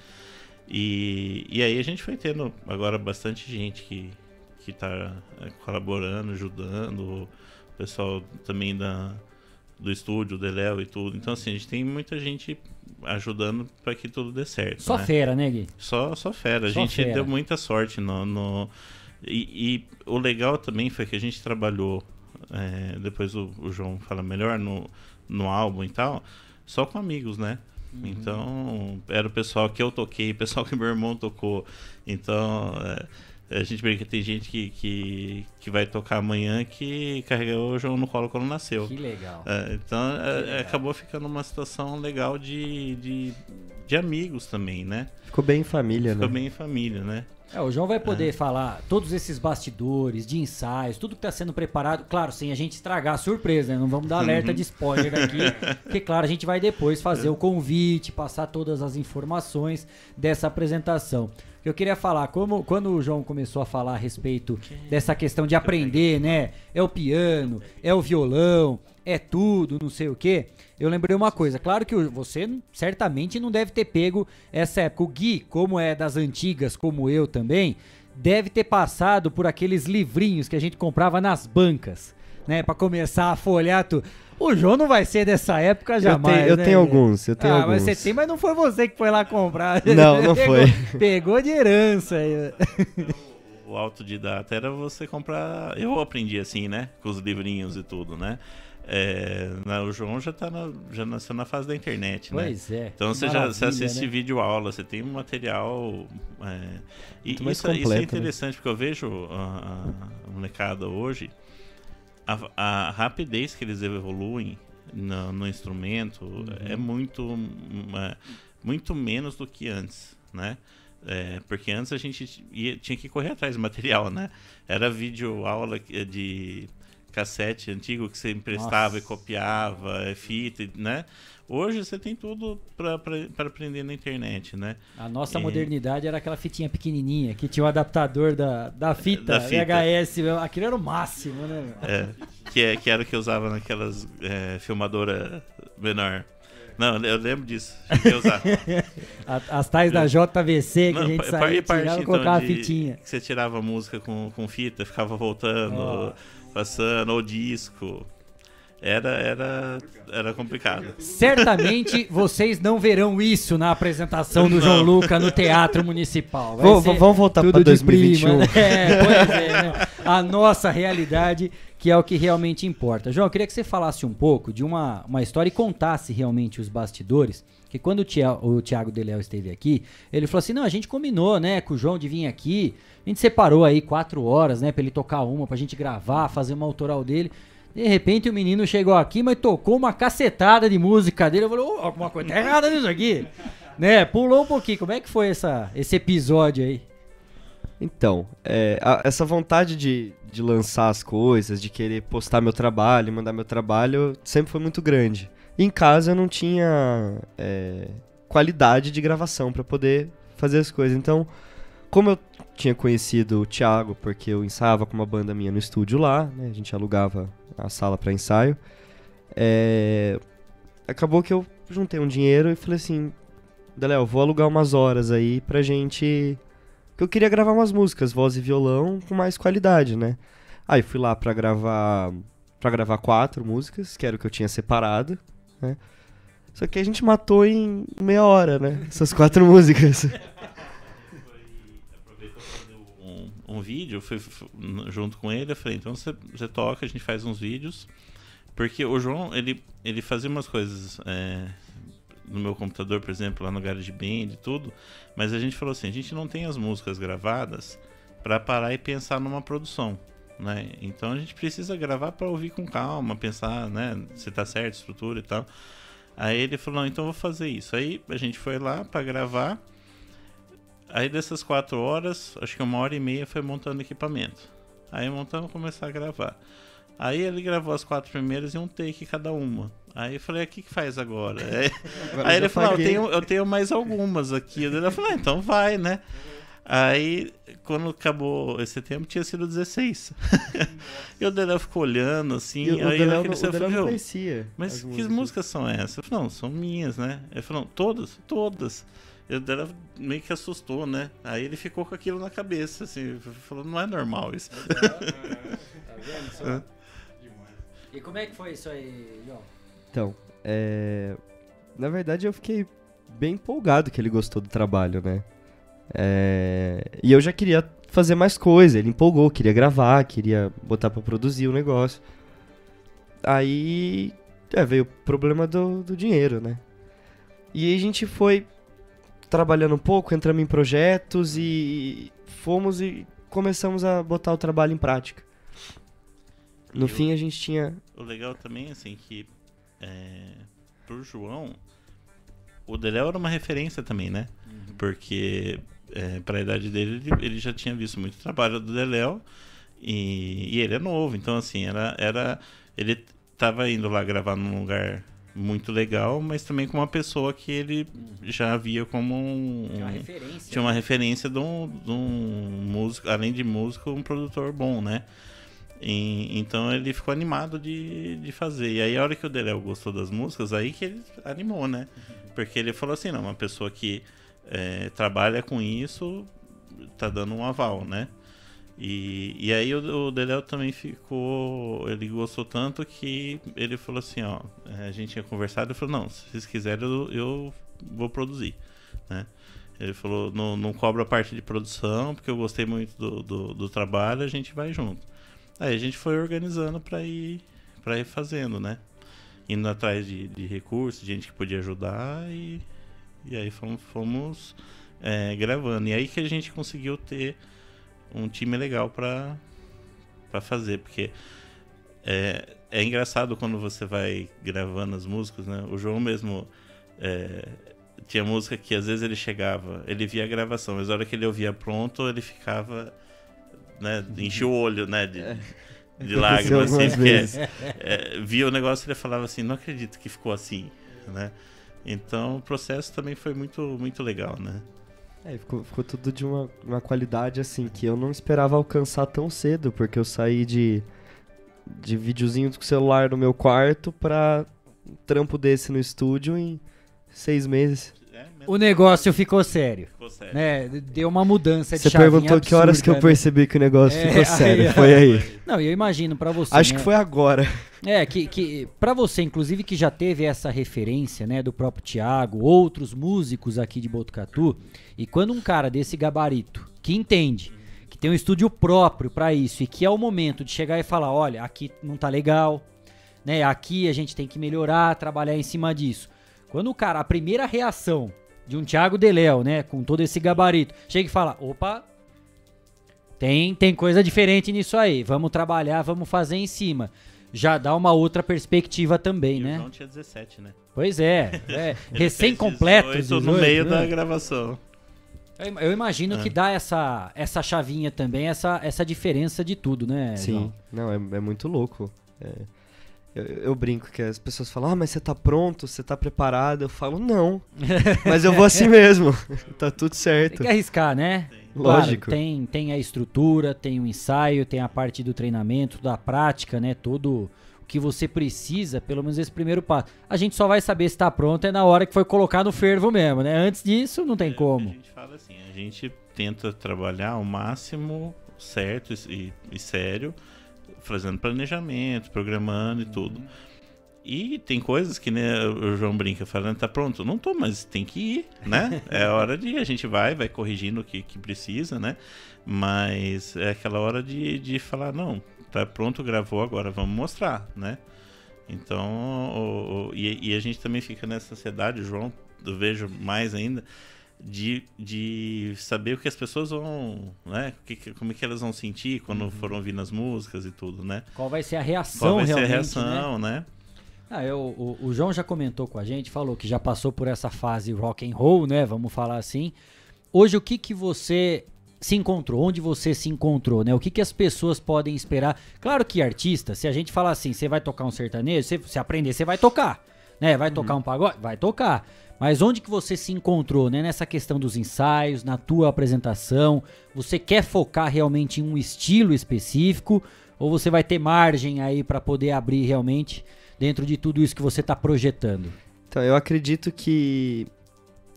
E, e aí a gente foi tendo agora bastante gente que, que tá é, colaborando, ajudando, o pessoal também da, do estúdio, o Deléo e tudo. Então, assim, a gente tem muita gente ajudando para que tudo dê certo. Só né? fera, né, Gui? Só, só fera. A só gente fera. deu muita sorte no. no... E, e, o legal também foi que a gente trabalhou, é, depois o, o, João fala melhor, no, no álbum e tal, só com amigos, né? Uhum. Então, era o pessoal que eu toquei, o pessoal que meu irmão tocou. Então, é, a gente brinca que tem gente que, que, que vai tocar amanhã que carregou o João no colo quando nasceu. Que legal. É, então que é, legal. acabou ficando uma situação legal de, de, de amigos também, né? Ficou bem em família, Ficou né? bem em família, né? É, o João vai poder é. falar todos esses bastidores, de ensaios, tudo que está sendo preparado. Claro, sem a gente estragar a surpresa, né? Não vamos dar alerta de spoiler aqui. porque, claro, a gente vai depois fazer o convite, passar todas as informações dessa apresentação eu queria falar, como quando o João começou a falar a respeito dessa questão de aprender, né? É o piano, é o violão, é tudo, não sei o quê. Eu lembrei uma coisa, claro que você certamente não deve ter pego essa época. O Gui, como é das antigas, como eu também, deve ter passado por aqueles livrinhos que a gente comprava nas bancas, né, para começar a folhar tudo. O João não vai ser dessa época jamais. Eu tenho, eu né? tenho alguns, eu tenho ah, alguns. mas você tem, mas não foi você que foi lá comprar. [laughs] Não, não [laughs] pegou, foi. Pegou de herança aí. O autodidata era você comprar. Eu aprendi assim, né? Com os livrinhos e tudo, né? É, o João já, tá na, já nasceu na fase da internet, né? Pois é. Então você já você assiste né? vídeo aula, você tem um material. É, e isso, completo, isso, é né? interessante, né? porque eu vejo a, a molecada hoje a, a, rapidez que eles evoluem no, no instrumento uhum. é muito é, muito menos do que antes, né? É, porque antes a gente ia, tinha que correr atrás do material, né? Era vídeo aula de cassete antigo que você emprestava Nossa. e copiava, é fita, né? Hoje você tem tudo para aprender na internet, né? A nossa modernidade era aquela fitinha pequenininha que tinha o adaptador da, da fita, da fita. VHS, aquilo era o máximo, né? É, que, é, que era o que eu usava naquelas é, filmadora menor. Não, eu lembro disso. [laughs] As tais da JVC que Não, a gente saía, parte, tirava, então, colocava a fitinha. Que você tirava a música com, com fita, ficava voltando, oh. Passando, ou disco era, era, era complicado. Certamente [laughs] vocês não verão isso na apresentação do não. João Luca no Teatro Municipal. Vou, vamos voltar para 2021. Prima, é, pois é, né? A nossa realidade, que é o que realmente importa. João, eu queria que você falasse um pouco de uma, uma história e contasse realmente os bastidores. Que quando o Thiago, o Thiago Deléo esteve aqui, ele falou assim: não, a gente combinou, né, com o João de vir aqui. A gente separou aí quatro horas, né, para ele tocar uma, pra gente gravar, fazer uma autoral dele. De repente o menino chegou aqui, mas tocou uma cacetada de música dele. Eu falei, oh, alguma coisa tá errada nisso aqui. [laughs] né? Pulou um pouquinho. Como é que foi essa, esse episódio aí? Então, é, a, essa vontade de, de lançar as coisas, de querer postar meu trabalho, mandar meu trabalho, sempre foi muito grande. Em casa eu não tinha é, qualidade de gravação para poder fazer as coisas. Então, como eu tinha conhecido o Thiago, porque eu ensaiava com uma banda minha no estúdio lá, né? A gente alugava a sala para ensaio. É... Acabou que eu juntei um dinheiro e falei assim, Daléo, vou alugar umas horas aí pra gente... Porque eu queria gravar umas músicas, voz e violão, com mais qualidade, né? Aí fui lá pra gravar para gravar quatro músicas, que era o que eu tinha separado, né? Só que a gente matou em meia hora, né? Essas quatro [laughs] músicas. um vídeo, fui, fui, junto com ele, eu falei, então você, você toca, a gente faz uns vídeos. Porque o João, ele, ele fazia umas coisas é, no meu computador, por exemplo, lá no GarageBand e tudo, mas a gente falou assim, a gente não tem as músicas gravadas para parar e pensar numa produção. Né? Então a gente precisa gravar para ouvir com calma, pensar, né, se tá certo, estrutura e tal. Aí ele falou, não, então vou fazer isso. Aí a gente foi lá para gravar. Aí dessas quatro horas, acho que uma hora e meia foi montando equipamento. Aí montando começar a gravar. Aí ele gravou as quatro primeiras e um take cada uma. Aí eu falei, o que, que faz agora? [laughs] Aí, aí ele falou, eu tenho, eu tenho mais algumas aqui. Ele falou, ah, então vai, né? Aí, quando acabou esse tempo, tinha sido 16. [laughs] e o Deleu ficou olhando, assim. E o aí Deleu naquele o Deleu não "Meu, conhecia Mas as que músicas." músicas são essas? Eu falei, não, são minhas, né? Ele falou, todas? Todas. E o Deleu meio que assustou, né? Aí ele ficou com aquilo na cabeça, assim. Falou, não é normal isso. Tá vendo só? [laughs] E como é que foi isso aí, João? Então, é... na verdade eu fiquei bem empolgado que ele gostou do trabalho, né? É, E eu já queria fazer mais coisa, ele empolgou, queria gravar, queria botar pra produzir o negócio. Aí é, veio o problema do, do dinheiro, né? E aí a gente foi trabalhando um pouco, entramos em projetos e fomos e começamos a botar o trabalho em prática. No E fim o- a gente tinha O legal também, assim, que é, pro João, o Deléo era uma referência também, né? Porque é, pra idade dele, ele, ele já tinha visto muito trabalho do Deléo e, e ele é novo, então assim, era, era. Ele tava indo lá gravar num lugar muito legal, mas também com uma pessoa que ele já via como um. Tinha uma referência, Tinha uma né? referência de um, de um músico, além de músico, um produtor bom, né? E- então ele ficou animado de, de fazer. E aí a hora que o Deléo gostou das músicas, aí que ele animou, né? Porque ele falou assim, não, uma pessoa que é, trabalha com isso tá dando um aval, né? E, e aí o, o também ficou. Ele gostou tanto que ele falou assim, ó. A gente tinha conversado e falou, não, se vocês quiserem eu, eu vou produzir. Né? Ele falou, não, não cobra a parte de produção, porque eu gostei muito do, do, do trabalho, a gente vai junto. Aí a gente foi organizando para ir para ir fazendo, né? Indo atrás de, de recursos, de gente que podia ajudar e, e aí fomos, fomos é, gravando. E aí que a gente conseguiu ter um time legal para para fazer, porque é, é engraçado quando você vai gravando as músicas, né? O João mesmo é, tinha música que às vezes ele chegava, ele via a gravação, mas a hora que ele ouvia pronto, ele ficava, né, enchia o olho, né, de, de Aconteceu lágrimas, assim, porque é, via o negócio e ele falava assim, não acredito que ficou assim, né? Então o processo também foi muito, muito legal, né? É, ficou, ficou tudo de uma, uma qualidade assim que eu não esperava alcançar tão cedo, porque eu saí de, de videozinho com celular no meu quarto pra um trampo desse no estúdio em seis meses. O negócio ficou sério. Ficou sério. Né? Deu uma mudança de Você perguntou que horas que eu absurda, né? percebi que o negócio É, ficou sério. aí, Foi aí. Não, e eu imagino pra você. Acho né? que foi agora. É, que, que para você, inclusive, que já teve essa referência, né, do próprio Thiago, outros músicos aqui de Botucatu, e quando um cara desse gabarito, que entende, que tem um estúdio próprio pra isso, e que é o momento de chegar e falar, olha, aqui não tá legal, né, aqui a gente tem que melhorar, trabalhar em cima disso. Quando o cara, a primeira reação de um Thiago Deléo, né, com todo esse gabarito, chega e fala, opa, tem, tem coisa diferente nisso aí. Vamos trabalhar, vamos fazer em cima. Já dá uma outra perspectiva também, E o né? João tinha 17, né? Pois é, [laughs] é recém-completo. fez 18 no 18, meio né? da gravação. Eu Eu imagino É. que dá essa, essa chavinha também, essa, essa diferença de tudo, né? Sim, João? não, é, é muito louco. É, eu, eu brinco que as pessoas falam, ah, mas você tá pronto, você tá preparado. Eu falo, não, mas eu vou assim mesmo. [laughs] tá tudo certo. Tem que arriscar, né? Claro, Lógico. tem, tem a estrutura, tem o ensaio, tem a parte do treinamento, da prática, né? Todo o que você precisa, pelo menos esse primeiro passo. A gente só vai saber se tá pronto é na hora que foi colocar no fervo mesmo, né? Antes disso, não tem A como. gente fala assim, a gente tenta trabalhar ao máximo certo e, e sério, fazendo planejamento, programando e tudo. E tem coisas que né, o João brinca falando, tá pronto, não tô, mas tem que ir, né? [laughs] É hora de a gente vai, vai corrigindo o que, que precisa, né? Mas é aquela hora de, de falar, não, tá pronto, gravou, agora vamos mostrar, né? Então, o, o, e, e, a gente também fica nessa ansiedade, João, eu vejo mais ainda, de, de saber o que as pessoas vão, né? Que, como é que elas vão sentir quando uhum. foram ouvindo as músicas e tudo, né? Qual vai ser a reação Qual vai ser a reação, né? né? Ah, eu, o, o, João já comentou com a gente, falou que já passou por essa fase rock and roll, né? Vamos falar assim. Hoje, o que que você se encontrou? Onde você se encontrou, né? O que que as pessoas podem esperar? Claro que artista, se a gente falar assim, você vai tocar um sertanejo, você, se aprender, você vai tocar, né? Vai uhum. tocar um pagode? Vai tocar. Mas onde que você se encontrou, né? Nessa questão dos ensaios, na tua apresentação? Você quer focar realmente em um estilo específico? Ou você vai ter margem aí para poder abrir realmente dentro de tudo isso que você está projetando? Então, eu acredito que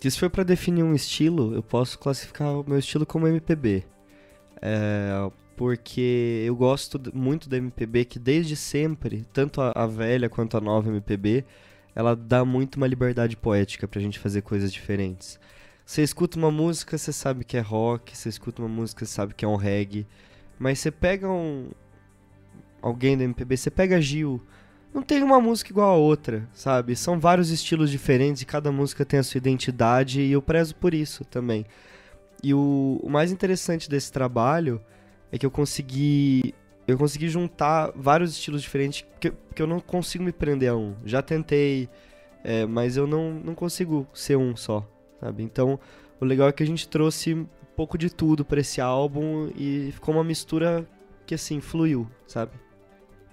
se for para definir um estilo, eu posso classificar o meu estilo como MPB. É, porque eu gosto muito da MPB que desde sempre, tanto a, a, velha quanto a nova MPB, ela dá muito uma liberdade poética pra gente fazer coisas diferentes. Você escuta uma música, você sabe que é rock, você escuta uma música, você sabe que é um reggae, mas você pega um alguém da MPB, você pega Gil, não tem uma música igual a outra, sabe? São vários estilos diferentes e cada música tem a sua identidade e eu prezo por isso também. E o, o mais interessante desse trabalho é que eu consegui eu consegui juntar vários estilos diferentes que, que eu não consigo me prender a um. Já tentei, é, mas eu não, não consigo ser um só, sabe? Então, o legal é que a gente trouxe um pouco de tudo para esse álbum e ficou uma mistura que assim fluiu, sabe?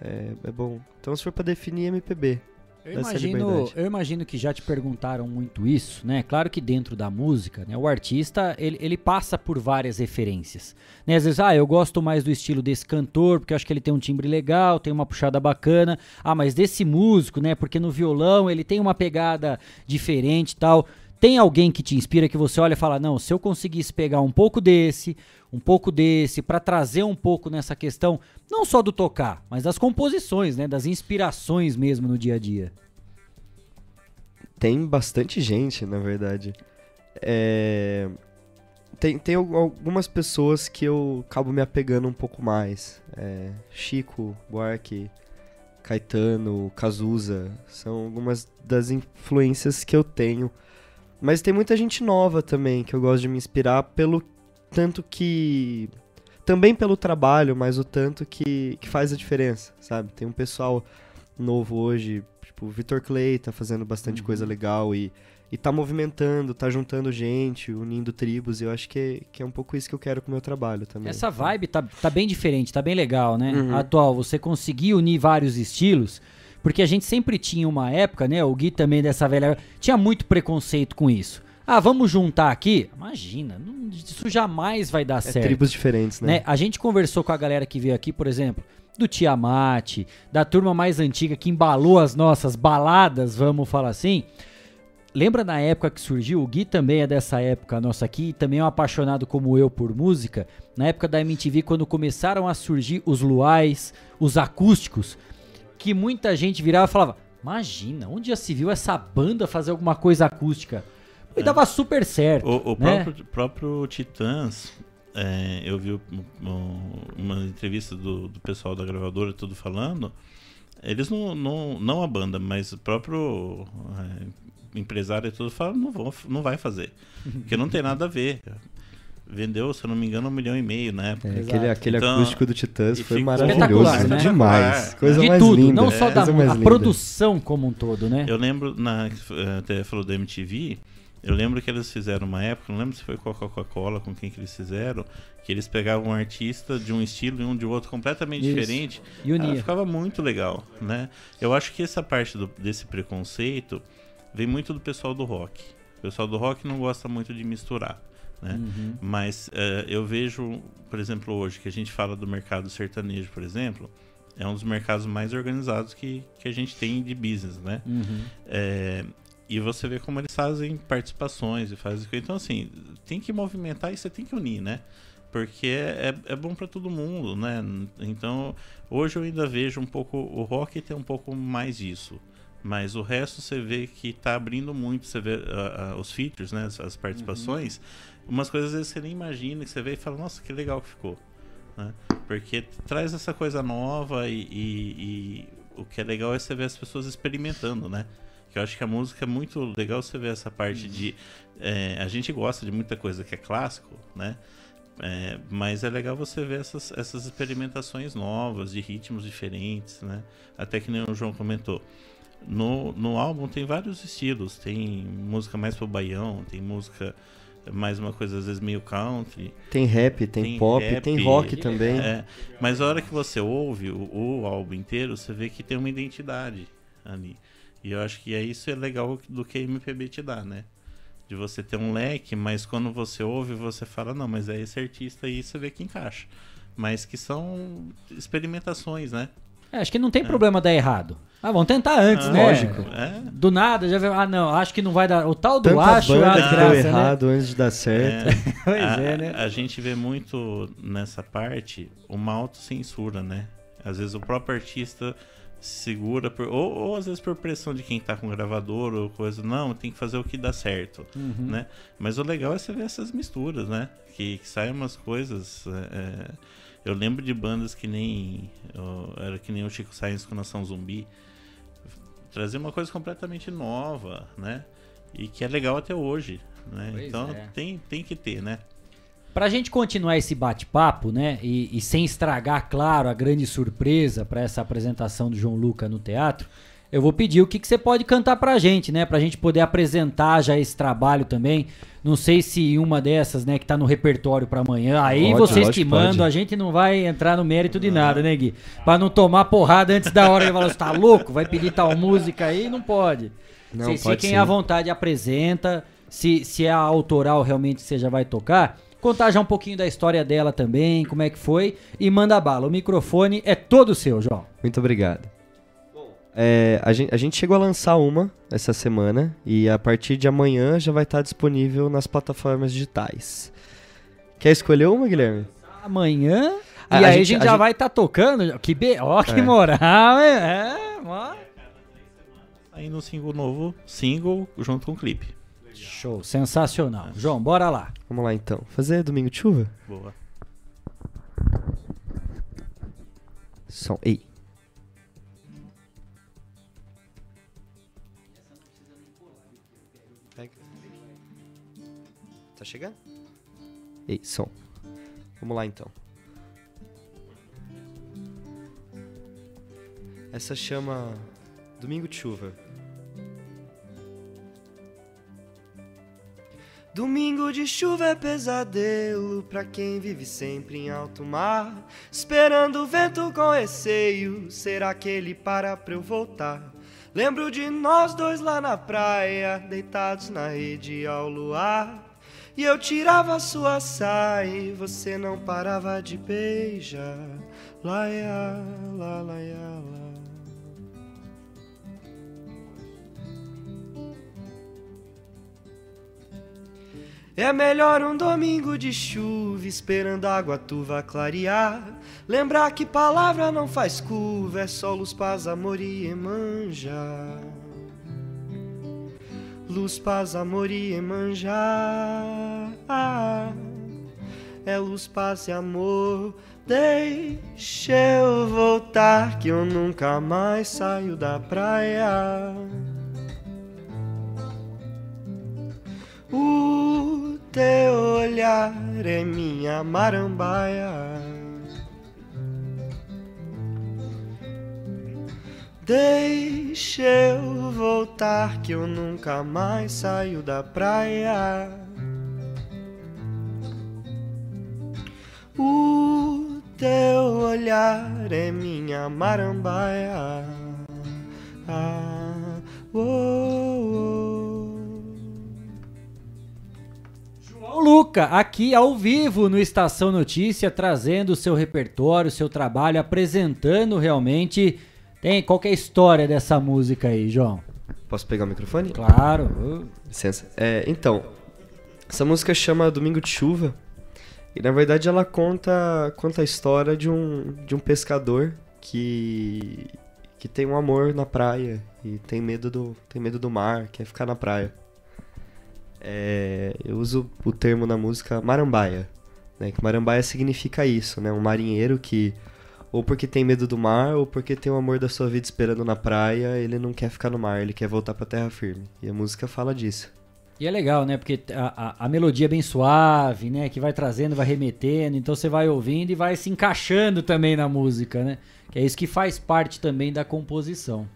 É, é bom. Então, se for para definir MPB. Eu imagino, eu imagino que já te perguntaram muito isso, né? Claro que dentro da música, né, o artista ele, ele passa por várias referências. Né? Às vezes, ah, eu gosto mais do estilo desse cantor, porque eu acho que ele tem um timbre legal, tem uma puxada bacana. Ah, mas desse músico, né? Porque no violão ele tem uma pegada diferente e tal. Tem alguém que te inspira que você olha e fala: não, se eu conseguisse pegar um pouco desse, um pouco desse, para trazer um pouco nessa questão, não só do tocar, mas das composições, né? Das inspirações mesmo no dia a dia. Tem bastante gente, na verdade. É... Tem, tem algumas pessoas que eu acabo me apegando um pouco mais. É... Chico, Buarque, Caetano, Cazuza. São algumas das influências que eu tenho mas tem muita gente nova também que eu gosto de me inspirar pelo tanto que. Também pelo trabalho, mas o tanto que, que faz a diferença, sabe? Tem um pessoal novo hoje, tipo, o Vitor Clay tá fazendo bastante uhum. coisa legal e, e tá movimentando, tá juntando gente, unindo tribos, e eu acho que é, que é um pouco isso que eu quero com o meu trabalho também. Essa vibe tá, tá bem diferente, tá bem legal, né? Uhum. Atual, você conseguir unir vários estilos porque a gente sempre tinha uma época, né? O Gui também dessa velha. Tinha muito preconceito com isso. Ah, vamos juntar aqui? Imagina, não, isso jamais vai dar é certo. Tribos diferentes, né? né? A gente conversou com a galera que veio aqui, por exemplo, do Tiamat, da turma mais antiga que embalou as nossas baladas, vamos falar assim. Lembra na época que surgiu? O Gui também é dessa época nossa aqui, também é um apaixonado como eu por música. Na época da MTV, quando começaram a surgir os luais, os acústicos, que muita gente virava e falava: Imagina, onde já se viu essa banda fazer alguma coisa acústica? E é. dava super certo. O, o né? próprio, próprio Titãs, é, eu vi uma entrevista do, do pessoal da gravadora tudo falando. Eles não, não, não a banda, mas o próprio é, empresário e tudo fala, não, vão, não vai fazer. [laughs] Porque não tem nada a ver vendeu, se eu não me engano, um milhão e meio na época. É, aquele aquele então, acústico do Titãs foi maravilhoso, né? demais. Coisa de mais tudo, linda. não só da a produção como um todo, né? Eu lembro, na, até falou da MTV, eu lembro que eles fizeram uma época, não lembro se foi com a Coca-Cola, com quem que eles fizeram, que eles pegavam um artista de um estilo e um de outro completamente Isso. diferente. E unia. ficava muito legal, né? Eu acho que essa parte do, desse preconceito vem muito do pessoal do rock. O pessoal do rock não gosta muito de misturar. Né? Uhum. Mas uh, eu vejo, por exemplo, hoje que a gente fala do mercado sertanejo, por exemplo, é um dos mercados mais organizados que, que a gente tem de business, né? Uhum. É, e você vê como eles fazem participações e fazem então assim tem que movimentar e você tem que unir, né? Porque é, é, bom para todo mundo, né? Então hoje eu ainda vejo um pouco o rock tem um pouco mais disso Mas o resto você vê que tá abrindo muito, você vê uh, uh, os features, né, as, as participações, uhum. umas coisas às vezes você nem imagina, que você vê e fala, nossa, que legal que ficou. Né? Porque traz essa coisa nova e, e, e, o que é legal é você ver as pessoas experimentando, né? Que eu acho que a música é muito legal você ver essa parte de. É, a gente gosta de muita coisa que é clássico, né? É, mas é legal você ver essas, essas experimentações novas, de ritmos diferentes, né? Até que nem o João comentou. No, no álbum tem vários estilos. Tem música mais pro baião, tem música mais uma coisa às vezes meio country. Tem rap, tem, tem pop, rap, tem rock também. É, mas a hora que você ouve o, o, álbum inteiro, você vê que tem uma identidade ali. E eu acho que é isso é legal do que a MPB te dá, né? De você ter um leque, mas quando você ouve, você fala, não, mas é esse artista aí, você vê que encaixa. Mas que são experimentações, né? É, acho que não tem é. problema dar errado. Ah, vamos tentar antes, ah, né? Lógico. É. Do nada, já viu. Ah, não, acho que não vai dar. O tal do Tanta acho banda é que graça, deu né? errado antes de dar certo. É, [laughs] pois a, é, né? A gente vê muito nessa parte uma autocensura, né? Às vezes o próprio artista segura por, ou, ou, às vezes por pressão de quem tá com gravador ou coisa, não, tem que fazer o que dá certo, uhum. né? Mas o legal é você ver essas misturas, né? Que, que saem umas coisas. É, é eu lembro de bandas que nem. Era que nem o Chico Science com Nação Zumbi trazer uma coisa completamente nova, né? E que é legal até hoje, né? Então é. tem, tem que ter, né? Pra gente continuar esse bate-papo, né? E, e, sem estragar, claro, a grande surpresa para essa apresentação do João Luca no teatro, eu vou pedir o que, que você pode cantar pra gente, né? Pra gente poder apresentar já esse trabalho também. Não sei se uma dessas, né, que tá no repertório para amanhã. Aí pode, vocês que mandam, a gente não vai entrar no mérito de nada, né, Gui? Pra não tomar porrada antes da hora. Ele fala, você tá louco? Vai pedir tal música aí? Não pode. Não, Vocês fiquem sim. à vontade, apresenta. Se, se é a autoral realmente você já vai tocar, contar já um pouquinho da história dela também, como é que foi, e manda bala. O microfone é todo seu, João. Muito obrigado. É, a, gente, a, gente, chegou a lançar uma essa semana e a partir de amanhã já vai estar disponível nas plataformas digitais. Quer escolher uma, Guilherme? Amanhã? A, e a aí gente, a gente já gente... vai estar tá tocando. Que be... Ó, que é. moral, é, ó. Aí no single novo, single junto com o clipe. Show, sensacional. João, bora lá. Vamos lá então. Fazer domingo de chuva? Boa. Som. Ei. Tá chegando? Ei, som. Vamos lá então. Essa chama Domingo de Chuva. Domingo de chuva é pesadelo pra quem vive sempre em alto mar, esperando o vento com receio. Será que ele para pra eu voltar? Lembro de nós dois lá na praia, deitados na rede ao luar. E eu tirava sua saia e você não parava de beijar. Laia, lá, laia, É melhor um domingo de chuva, esperando a água turva clarear. Lembrar que palavra não faz curva, é só luz, paz, amor e emanja luz, paz, amor e Emanjá. É luz, paz e amor. Deixa eu voltar, que eu nunca mais saio da praia. O teu olhar é minha marambaia. Deixa eu voltar que eu nunca mais saio da praia. O teu olhar é minha marambaia. Ah, oh, oh. João Luca, aqui ao vivo no Estação Notícia, trazendo o seu repertório, o seu trabalho, apresentando realmente tem, qual é a história dessa música aí, João? Posso pegar o microfone? Claro. Licença. É, então, essa música chama Domingo de Chuva. E na verdade ela conta, conta a história de um, de um pescador que, que tem um amor na praia e tem medo do, tem medo do mar, quer ficar na praia. É, eu uso o termo na música marambaia, né? Que marambaia significa isso, né? Um marinheiro que ou porque tem medo do mar ou porque tem o amor da sua vida esperando na praia, ele não quer ficar no mar, ele quer voltar para terra firme. E a música fala disso. E é legal, né? Porque a, a, a, melodia é bem suave, né? Que vai trazendo, vai remetendo. Então você vai ouvindo e vai se encaixando também na música, né? Que é isso que faz parte também da composição.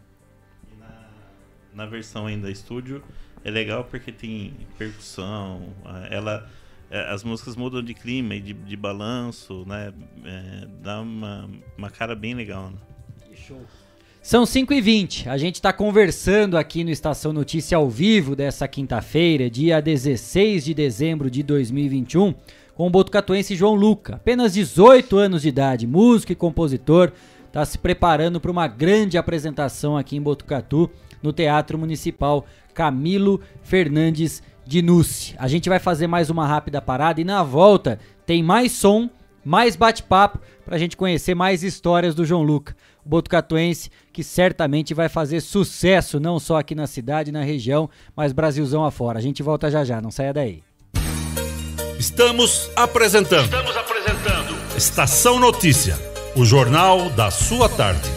Na, na versão ainda estúdio é legal porque tem percussão. Ela, é, as músicas mudam de clima e de, de balanço, né? É, dá uma, uma cara bem legal, né? Que show. São 5 e 20 a gente está conversando aqui no Estação Notícia ao vivo dessa quinta-feira, dia 16 de dezembro de 2021, com o botucatuense João Luca, apenas 18 anos de idade, músico e compositor, está se preparando para uma grande apresentação aqui em Botucatu, no Teatro Municipal Camilo Fernandes de Nuce. A gente vai fazer mais uma rápida parada e na volta tem mais som, mais bate-papo para a gente conhecer mais histórias do João Luca botucatuense, que certamente vai fazer sucesso não só aqui na cidade, na região, mas Brasilzão afora. A gente volta já já, não saia daí. Estamos apresentando. Estamos apresentando. Estação Notícia, o jornal da sua tarde.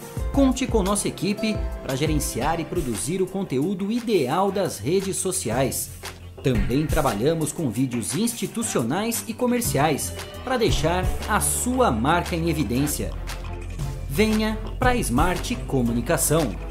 Conte com nossa equipe para gerenciar e produzir o conteúdo ideal das redes sociais também trabalhamos com vídeos institucionais e comerciais para deixar a sua marca em evidência. Venha para a Smart Comunicação.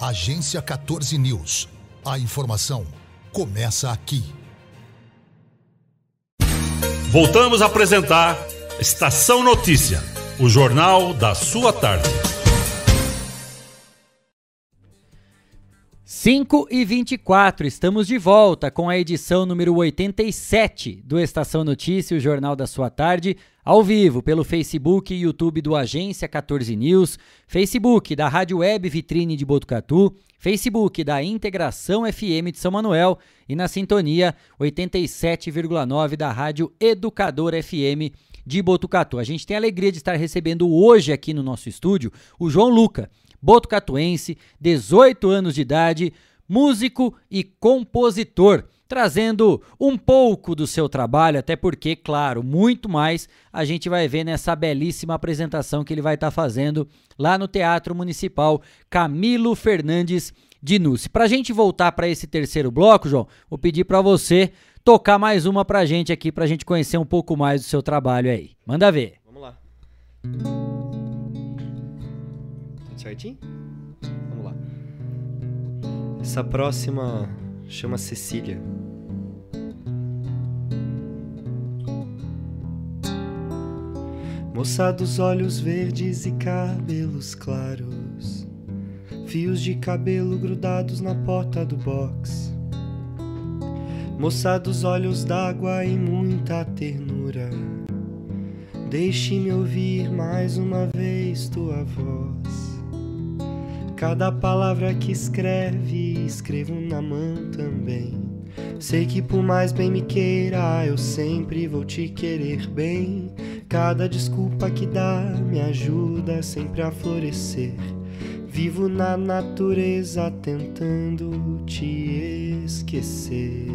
Agência 14 News. A informação começa aqui. Voltamos a apresentar Estação Notícia, o jornal da sua tarde. 5 e 24, estamos de volta com a edição número 87 do Estação Notícia, o jornal da sua tarde, ao vivo pelo Facebook e YouTube do Agência 14 News, Facebook da Rádio Web Vitrine de Botucatu, Facebook da Integração FM de São Manuel e na sintonia 87,9 da Rádio Educador FM de Botucatu. A gente tem a alegria de estar recebendo hoje aqui no nosso estúdio o João Luca botucatuense, 18 anos de idade, músico e compositor, trazendo um pouco do seu trabalho, até porque, claro, muito mais a gente vai ver nessa belíssima apresentação que ele vai estar tá fazendo lá no Teatro Municipal Camilo Fernandes de Núci. Para a gente voltar para esse terceiro bloco, João, vou pedir para você tocar mais uma para a gente aqui, para a gente conhecer um pouco mais do seu trabalho aí. Manda ver. Vamos lá certinho? Vamos lá. Essa próxima chama Cecília. Moça dos olhos verdes e cabelos claros, fios de cabelo grudados na porta do box. Moça dos olhos d'água e muita ternura, deixe-me ouvir mais uma vez tua voz. Cada palavra que escreve, escrevo na mão também. Sei que por mais bem me queira, eu sempre vou te querer bem. Cada desculpa que dá me ajuda sempre a florescer. Vivo na natureza tentando te esquecer.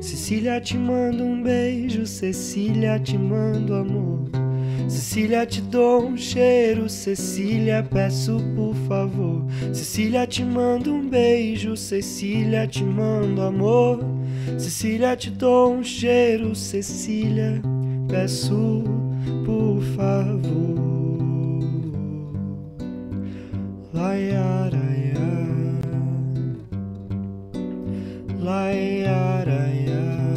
Cecília te mando um beijo, Cecília te mando amor. Cecília, te dou um cheiro. Cecília, peço por favor. Cecília, te mando um beijo. Cecília, te mando amor. Cecília, te dou um cheiro. Cecília, peço por favor. Laiaraia, laiaraia.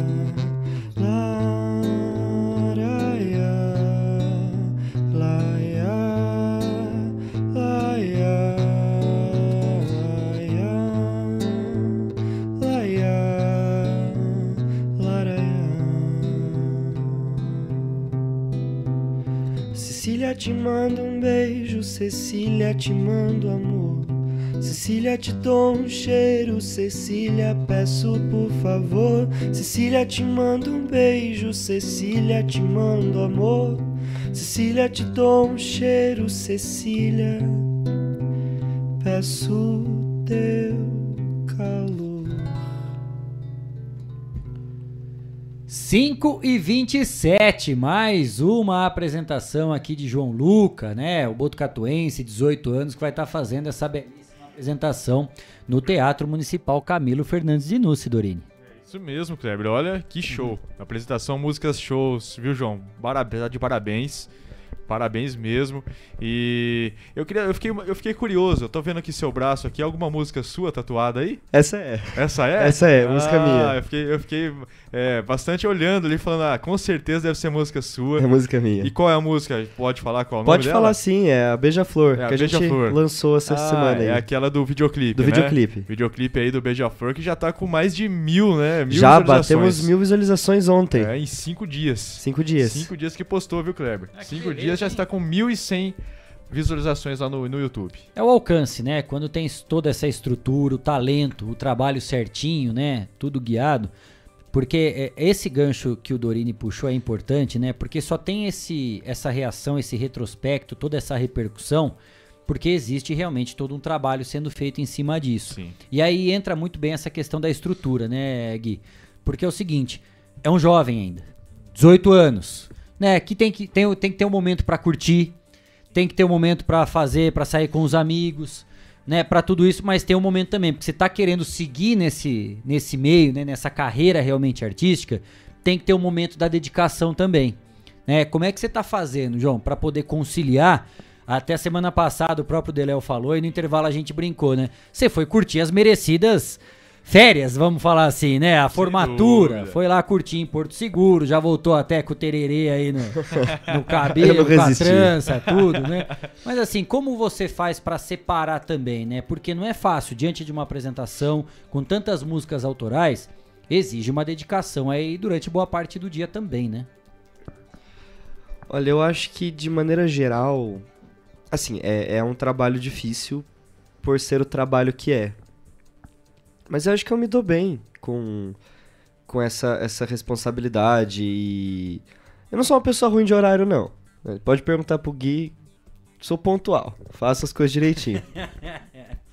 Cecília, te mando amor. Cecília, te dou um cheiro, Cecília, peço por favor. Cecília, te mando um beijo, Cecília, te mando amor. Cecília, te dou um cheiro, Cecília, peço teu 5 e 27, mais uma apresentação aqui de João Luca, né? O Botucatuense, 18 anos, que vai estar tá fazendo essa belíssima apresentação no Teatro Municipal Camilo Fernandes de Núcio, Dorini. É isso mesmo, Kleber. Olha que show. Apresentação, músicas, shows, viu, João? Parabéns, de parabéns. Parabéns mesmo. E eu queria, eu fiquei, eu fiquei curioso. Eu tô vendo aqui seu braço aqui, alguma música sua tatuada aí? Essa é. Essa é? Essa é, música ah, minha. Eu fiquei, eu fiquei é, bastante olhando ali, falando, ah, com certeza deve ser música sua. É música minha. E qual é a música? Pode falar qual é o Pode nome falar dela? sim, é a Beija-Flor, É a que a gente Beija-Flor. lançou essa Ah, semana aí. É aquela do videoclipe, Do né? videoclipe. Videoclipe aí do Beija-Flor, que já tá com mais de mil, né? Mil Já visualizações. batemos mil visualizações ontem. É, em cinco dias. Cinco dias. Cinco dias que postou, viu, Kleber? Que cinco beleza, dias já está com 1.100 visualizações lá no, no YouTube. É o alcance, né? Quando tem toda essa estrutura, o talento, o trabalho certinho, né? Tudo guiado. Porque é, esse gancho que o Dorini puxou é importante, né? Porque só tem esse, essa reação, esse retrospecto, toda essa repercussão, porque existe realmente todo um trabalho sendo feito em cima disso. Sim. E aí entra muito bem essa questão da estrutura, né, Gui? Porque é o seguinte, é um jovem ainda, 18 anos, né? Que tem que, tem, tem que ter um momento pra curtir, tem que ter um momento pra fazer, pra sair com os amigos, né? Pra tudo isso, mas tem um momento também, porque você tá querendo seguir nesse, nesse meio, né? Nessa carreira realmente artística, tem que ter um momento da dedicação também, né? Como é que você tá fazendo, João, pra poder conciliar? Até semana passada o próprio Deléo falou e no intervalo a gente brincou, né? Você foi curtir as merecidas férias, vamos falar assim, né? A formatura. Foi lá curtir em Porto Seguro, já voltou até com o tererê aí no, no [laughs] cabelo, com a trança, tudo, né? Mas assim, como você faz para separar também, né? Porque não é fácil, diante de uma apresentação com tantas músicas autorais, exige uma dedicação aí durante boa parte do dia também, né? Olha, eu acho que de maneira geral, assim, é, é um trabalho difícil por ser o trabalho que é. Mas eu acho que eu me dou bem com, com essa, essa responsabilidade e... Eu não sou uma pessoa ruim de horário, não. Pode perguntar pro Gui, sou pontual, faço as coisas direitinho. [laughs]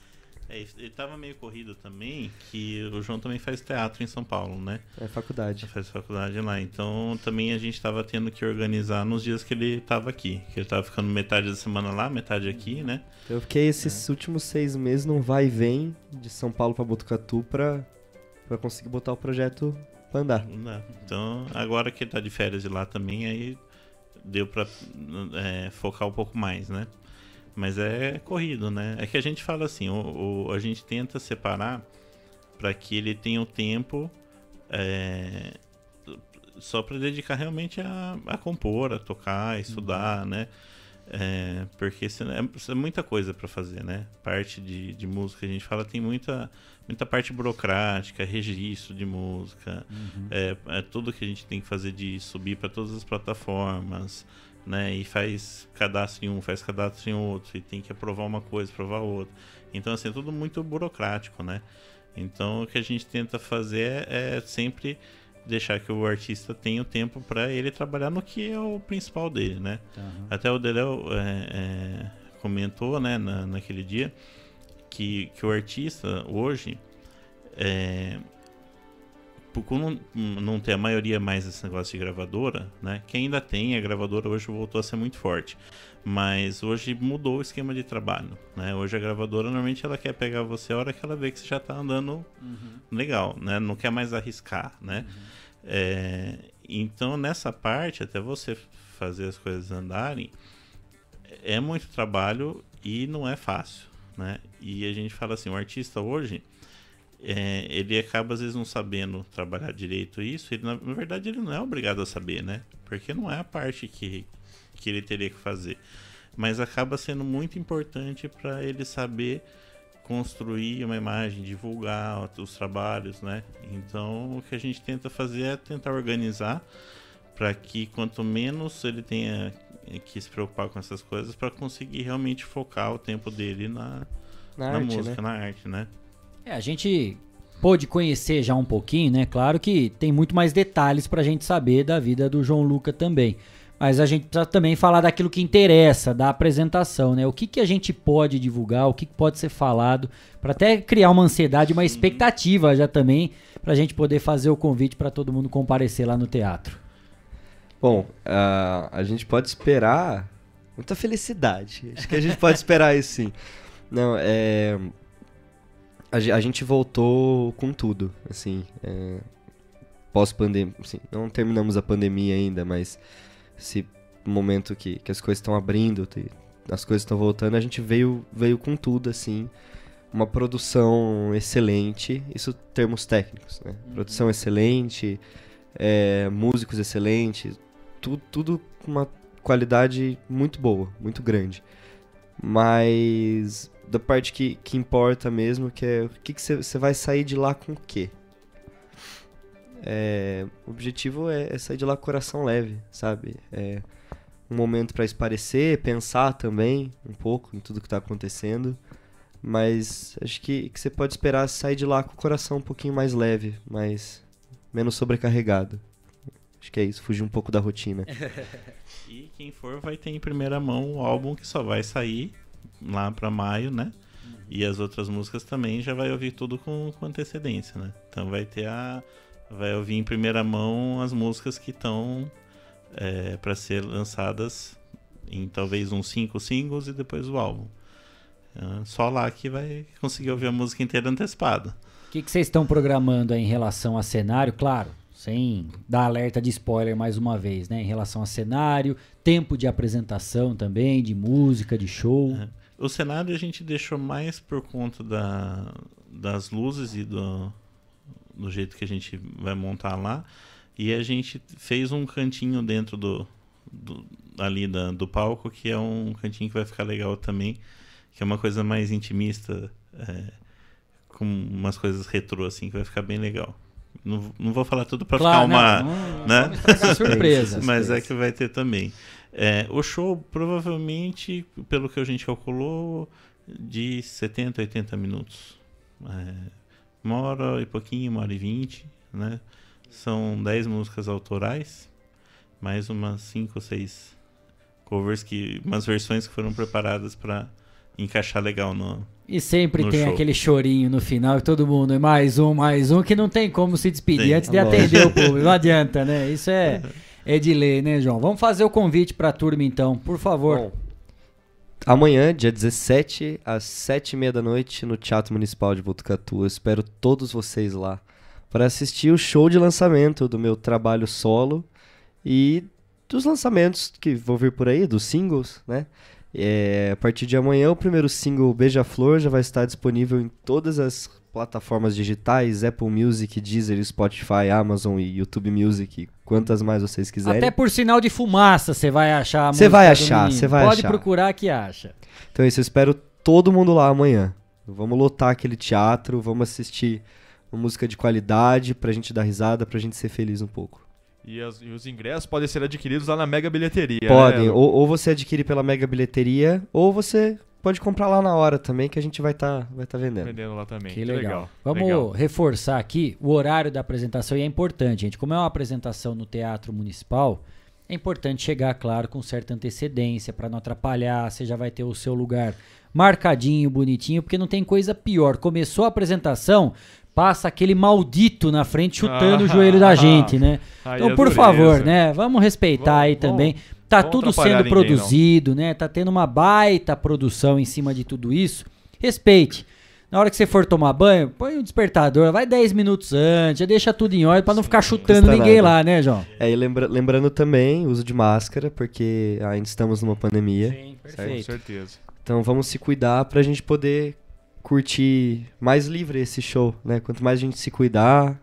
É, ele tava meio corrido também, que o João também faz teatro em São Paulo, né? É faculdade. Faz faculdade lá. Então também a gente tava tendo que organizar nos dias que ele tava aqui. Que ele tava ficando metade da semana lá, metade aqui, né? Eu fiquei esses é. últimos seis meses num vai e vem de São Paulo para Botucatu pra, pra conseguir botar o projeto pra andar. Então, agora que ele tá de férias de lá também, aí deu pra é, focar um pouco mais, né? Mas é corrido, né? É que a gente fala assim, o, o a gente tenta separar para que ele tenha o tempo é, só para dedicar realmente a, a, compor, a tocar, a estudar, uhum. né? É, porque é, é, muita coisa para fazer, né? Parte de, de música, a gente fala, tem muita, muita parte burocrática, registro de música, uhum. é, é tudo que a gente tem que fazer de subir para todas as plataformas, né? E faz cadastro em um, faz cadastro em outro, e tem que aprovar uma coisa, aprovar outra. Então, assim, é tudo muito burocrático, né? Então, o que a gente tenta fazer é, é sempre deixar que o artista tenha o tempo para ele trabalhar no que é o principal dele, né? Uhum. Até o Deléo é, é, comentou, né, na, naquele dia, que, que o artista hoje é, por não, não ter a maioria mais esse negócio de gravadora, né? Que ainda tem, a gravadora hoje voltou a ser muito forte. Mas hoje mudou o esquema de trabalho, né? Hoje a gravadora normalmente ela quer pegar você a hora que ela vê que você já está andando uhum. legal, né? Não quer mais arriscar, né? Uhum. É, então nessa parte, até você fazer as coisas andarem, é muito trabalho e não é fácil, né? E a gente fala assim, o artista hoje é, ele acaba às vezes não sabendo trabalhar direito isso. Ele, na, na, verdade, ele não é obrigado a saber, né? Porque não é a parte que, que ele teria que fazer. Mas acaba sendo muito importante para ele saber construir uma imagem, divulgar os trabalhos, né? Então, o que a gente tenta fazer é tentar organizar para que quanto menos ele tenha que se preocupar com essas coisas para conseguir realmente focar o tempo dele na, na, na arte, música, né? na arte, né? É, a gente pôde conhecer já um pouquinho, né? Claro que tem muito mais detalhes pra gente saber da vida do João Luca também. Mas a gente precisa também falar daquilo que interessa, da apresentação, né? O que, que a gente pode divulgar, o que, que pode ser falado, para até criar uma ansiedade, uma expectativa já também, pra gente poder fazer o convite para todo mundo comparecer lá no teatro. Bom, uh, a gente pode esperar muita felicidade. Acho que a gente pode esperar isso sim. Não, é a, a gente voltou com tudo, assim, é, pós-pandemia, assim, não terminamos a pandemia ainda, mas esse momento que, que as coisas estão abrindo, as coisas estão voltando, a gente veio, veio com tudo, assim, uma produção excelente, isso termos técnicos, né? Uhum. Produção excelente, é, músicos excelentes, tu, tudo com uma qualidade muito boa, muito grande. Mas da parte que, que importa mesmo, que é o que você vai sair de lá com o quê? É, o objetivo é, é, sair de lá com o coração leve, sabe? É um momento para esparecer, pensar também um pouco em tudo que está acontecendo. Mas acho que, que você pode esperar sair de lá com o coração um pouquinho mais leve, mais menos sobrecarregado. Acho que é isso, fugir um pouco da rotina. [laughs] e quem for vai ter em primeira mão o álbum que só vai sair lá para maio, né? Uhum. E as outras músicas também já vai ouvir tudo com, com antecedência, né? Então vai ter a. Vai ouvir em primeira mão as músicas que estão é, para ser lançadas em talvez uns cinco singles e depois o álbum. É, só lá que vai conseguir ouvir a música inteira antecipada. O que, vocês estão programando em relação a cenário? Claro, sem dar alerta de spoiler mais uma vez, né? Em relação a cenário, tempo de apresentação também, de música, de show. É. O cenário a gente deixou mais por conta da, das luzes e do, do jeito que a gente vai montar lá. E a gente fez um cantinho dentro do, do ali da, do palco, que é um cantinho que vai ficar legal também, que é uma coisa mais intimista, é, com umas coisas retrô assim, que vai ficar bem legal. Não, não vou falar tudo para Claro, ficar uma, não, não, né? [laughs] surpresas. Mas é que vai ter também. É, o show provavelmente, pelo que a gente calculou, de 70 a 80 minutos. É, uma hora e pouquinho, uma hora e vinte, né? São 10 músicas autorais, mais umas 5 ou 6 covers, que, umas versões que foram preparadas para encaixar legal no, E sempre no tem show. aquele chorinho no final e todo mundo, mais um, mais um, que não tem como se despedir Tem. antes de Lógico. atender o [laughs] público. Não adianta, né? Isso é, [laughs] é de lei, né, João? Vamos fazer o convite pra turma então, por favor. Bom, Amanhã, dia 17, às 7h30 da noite, no Teatro Municipal de Botucatu. Eu espero todos vocês lá para assistir o show de lançamento do meu trabalho solo e dos lançamentos que vão vir por aí, dos singles, né? É, a partir de amanhã, o primeiro single Beija-Flor já vai estar disponível em todas as plataformas digitais, Apple Music, Deezer, Spotify, Amazon e YouTube Music, quantas mais vocês quiserem. Até por sinal de fumaça você vai achar a Cê música vai achar, menino. cê vai Pode achar. procurar que acha. Então é isso, eu espero todo mundo lá amanhã. Vamos lotar aquele teatro, vamos assistir uma música de qualidade pra gente dar risada, pra gente ser feliz um pouco. E, as- e os ingressos podem ser adquiridos lá na Mega Bilheteria. Podem, né? ou, ou você adquire pela Mega Bilheteria, ou você pode comprar lá na hora também, que a gente vai estar vai tá vendendo. Vendendo lá também. Que legal. Vamos legal. reforçar aqui o horário da apresentação e é importante, gente. Como é uma apresentação no Teatro Municipal, é importante chegar, claro, com certa antecedência para não atrapalhar. Você já vai ter o seu lugar marcadinho, bonitinho, porque não tem coisa pior. Começou a apresentação, passa aquele maldito na frente chutando o joelho da gente, né? Aí Então, é por favor, né? Vamos respeitar aí Vamos- também. Tá vamos tudo sendo ninguém, não. produzido, né? Tá tendo uma baita produção em cima de tudo isso. Respeite. Na hora que você for tomar banho, põe um despertador, vai 10 minutos antes, já deixa tudo em ordem pra não ficar chutando Custa ninguém nada. lá, né, João? É, e lembra- lembrando também, uso de máscara, porque ainda estamos numa pandemia. Sim, certo? Com perfeito. certeza. Então vamos se cuidar pra gente poder curtir mais livre esse show, né? Quanto mais a gente se cuidar,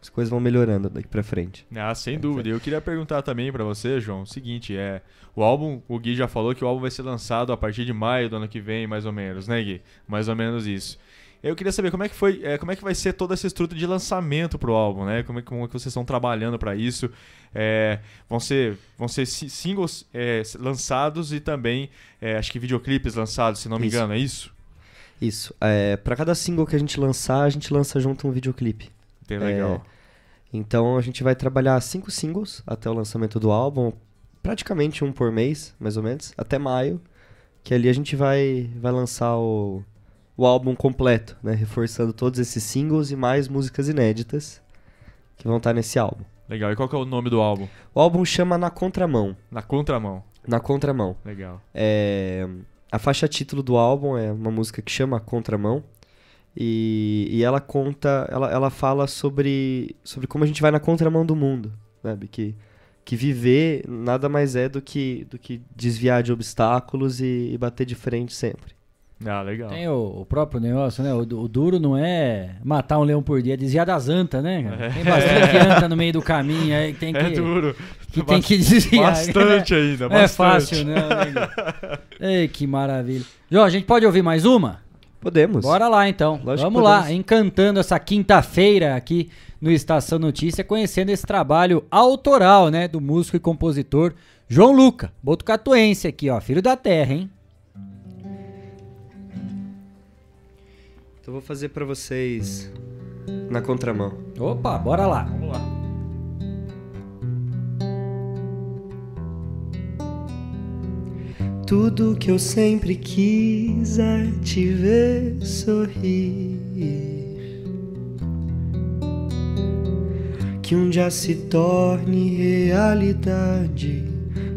as coisas vão melhorando daqui pra frente. Ah, sem dúvida. Eu queria perguntar também pra você, João, o seguinte, é, o álbum, o Gui já falou que o álbum vai ser lançado a partir de maio do ano que vem, mais ou menos, né, Gui? Mais ou menos isso. Eu queria saber como é que foi, é, como é que vai ser toda essa estrutura de lançamento pro álbum, né? Como é, que- como é que vocês estão trabalhando pra isso? É, vão ser, vão ser si- singles é, lançados e também, é, acho que videoclipes lançados, se não me Isso. engano, é isso? Isso. É, para cada single que a gente lançar, a gente lança junto um videoclipe. Bem legal. Então a gente vai trabalhar cinco singles até o lançamento do álbum, praticamente um por mês, mais ou menos, até maio, que ali a gente vai, vai lançar o, o álbum completo, né? Reforçando todos esses singles e mais músicas inéditas que vão estar nesse álbum. Legal. E qual que é o nome do álbum? O álbum chama Na Contramão. Na contramão. Na Contramão. Legal. É, a faixa título do álbum é uma música que chama Contramão. E, e ela conta, ela, ela fala sobre, sobre como a gente vai na contramão do mundo, sabe? Que, que viver nada mais é do que, do que desviar de obstáculos e, e bater de frente sempre. Ah, legal. Tem o, o próprio negócio, né? O, o duro não é matar um leão por dia, é desviar das antas, né? cara? Tem bastante [laughs] anta no meio do caminho aí tem que, É duro. Que, tem que desviar. Bastante ainda, Não é bastante. fácil, não, nego. [laughs] Ei, que maravilha. João, a gente pode ouvir mais uma? Podemos. Bora lá então. Lógico que Vamos lá, encantando essa quinta-feira aqui no Estação Notícia, conhecendo esse trabalho autoral, né, do músico e compositor João Luca, botucatuense aqui, ó, filho da terra, hein? Então eu vou fazer pra vocês na contramão. Opa, bora lá. Vamos lá. Tudo que eu sempre quis é te ver sorrir. Que um dia se torne realidade.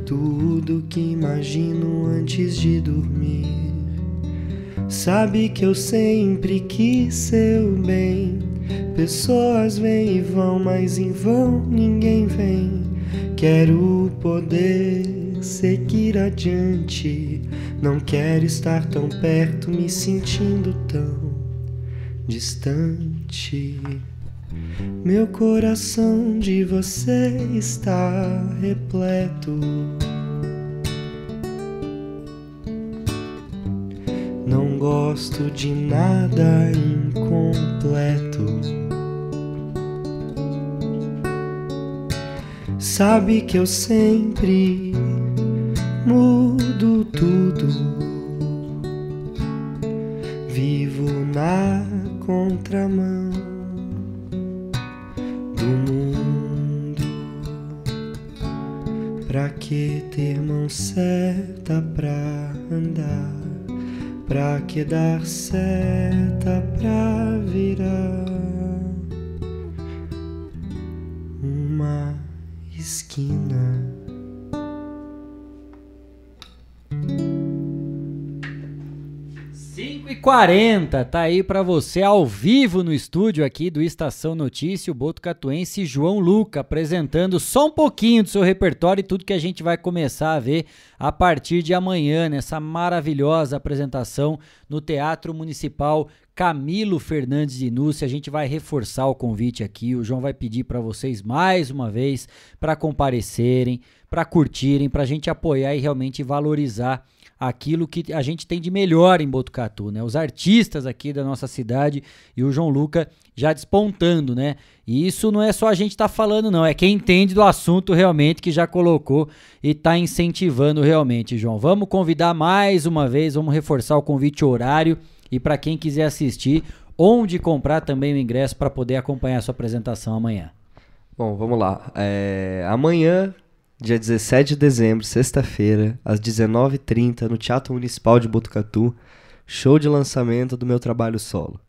Tudo que imagino antes de dormir. Sabe que eu sempre quis seu bem. Pessoas vêm e vão, mas em vão ninguém vem. Quero poder seguir adiante. Não quero estar tão perto, me sentindo tão distante. Meu coração de você está repleto. Não gosto de nada incompleto. Sabe que eu sempre mudo tudo. Vivo na contramão do mundo. Pra que ter mão certa pra andar? Pra que dar seta pra virar uma esquina? 5 e 40 tá aí pra você ao vivo no estúdio aqui do Estação Notícia, o Botucatuense João Luca apresentando só um pouquinho do seu repertório e tudo que a gente vai começar a ver a partir de amanhã nessa maravilhosa apresentação no Teatro Municipal Camilo Fernandes de Núcia. A gente vai reforçar o convite aqui. O João vai pedir para vocês mais uma vez para comparecerem, para curtirem, para a gente apoiar e realmente valorizar aquilo que a gente tem de melhor em Botucatu, né? Os artistas aqui da nossa cidade e o João Luca já despontando, né? E isso não é só a gente estar tá falando, não, é quem entende do assunto realmente que já colocou e está incentivando realmente, João. Vamos convidar mais uma vez, vamos reforçar o convite horário e para quem quiser assistir, onde comprar também o ingresso para poder acompanhar a sua apresentação amanhã. Bom, vamos lá. É, amanhã dia 17 de dezembro, sexta-feira, às 19h30, no Teatro Municipal de Botucatu, show de lançamento do meu trabalho solo.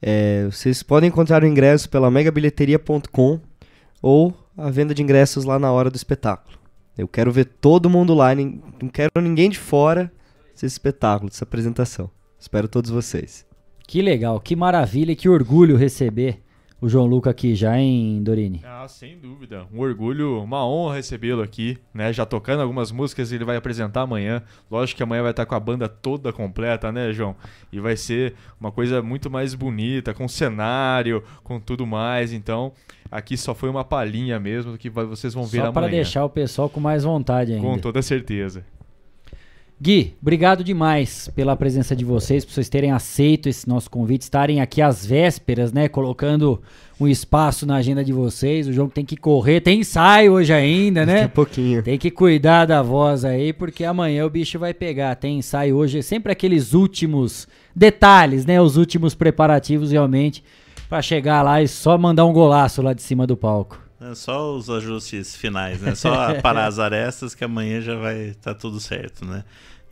É, vocês podem encontrar o ingresso pela megabilheteria.com ou a venda de ingressos lá na hora do espetáculo. Eu quero ver todo mundo lá, não quero ninguém de fora desse espetáculo, dessa apresentação. Espero todos vocês. Que legal, que maravilha, que orgulho receber o João Luca aqui já, hein, Dorini? Ah, sem dúvida. Um orgulho, uma honra recebê-lo aqui, né? Já tocando algumas músicas ele vai apresentar amanhã. Lógico que amanhã vai estar com a banda toda completa, né, João? E vai ser uma coisa muito mais bonita, com cenário, com tudo mais. Então, aqui só foi uma palhinha mesmo do que vocês vão ver só amanhã. Só para deixar o pessoal com mais vontade ainda. Com toda certeza. Gui, obrigado demais pela presença de vocês, por vocês terem aceito esse nosso convite, estarem aqui às vésperas, né? Colocando um espaço na agenda de vocês. O João tem que correr, tem ensaio hoje ainda, né? Daqui a pouquinho. Tem que cuidar da voz aí, porque amanhã o bicho vai pegar. Tem ensaio hoje, sempre aqueles últimos detalhes, né? Os últimos preparativos realmente para chegar lá e só mandar um golaço lá de cima do palco. É só os ajustes finais, né? Só parar as arestas que amanhã já vai estar tá tudo certo, né?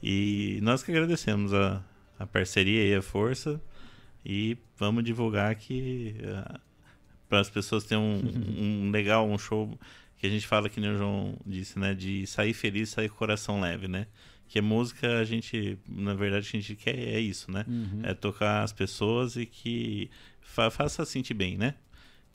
E nós que agradecemos a, a parceria e a força e vamos divulgar que uh, para as pessoas terem um, [laughs] um, legal, um show que a gente fala que nem o João disse, né? De sair feliz, sair com o coração leve, né? Que a música a gente, na verdade, a gente quer é isso, né? Uhum. É tocar as pessoas e que fa faça sentir bem, né?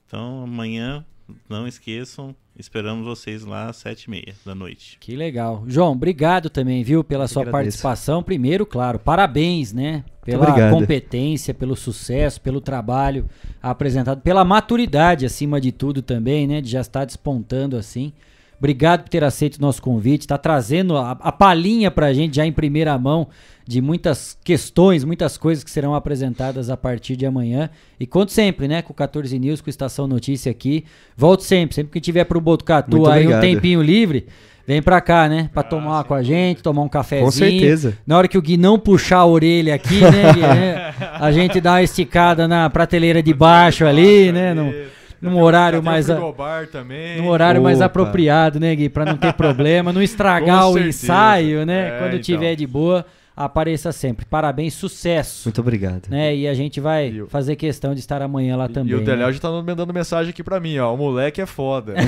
Então amanhã não esqueçam, esperamos vocês lá às sete e meia da noite. Que legal. João, obrigado também, viu, pela Eu sua agradeço. participação. Primeiro, claro, parabéns, né? Pela competência, pelo sucesso, pelo trabalho apresentado, pela maturidade, acima de tudo também, né? De já estar despontando assim. Obrigado por ter aceito o nosso convite, está trazendo a, a palhinha para a gente já em primeira mão de muitas questões, muitas coisas que serão apresentadas a partir de amanhã. E conto sempre, né, com o 14 News, com Estação Notícia aqui. Volto sempre, sempre que tiver pro Botucatu aí um tempinho livre, vem pra cá, né, pra ah, tomar com a gente, tomar um cafezinho. Com certeza. Na hora que o Gui não puxar a orelha aqui, né, Gui, né a gente dá uma esticada na prateleira de baixo ali, né, no, num horário mais a, num horário Opa. mais apropriado, né, Gui, para não ter problema, não [laughs] estragar o ensaio, né, é, quando então. tiver de boa apareça sempre. Parabéns, sucesso. Muito obrado. Né? E a gente vai e fazer questão de estar amanhã lá e, também. E o Deléo né? já tá mandando mensagem aqui para mim, ó. O moleque é foda. [laughs]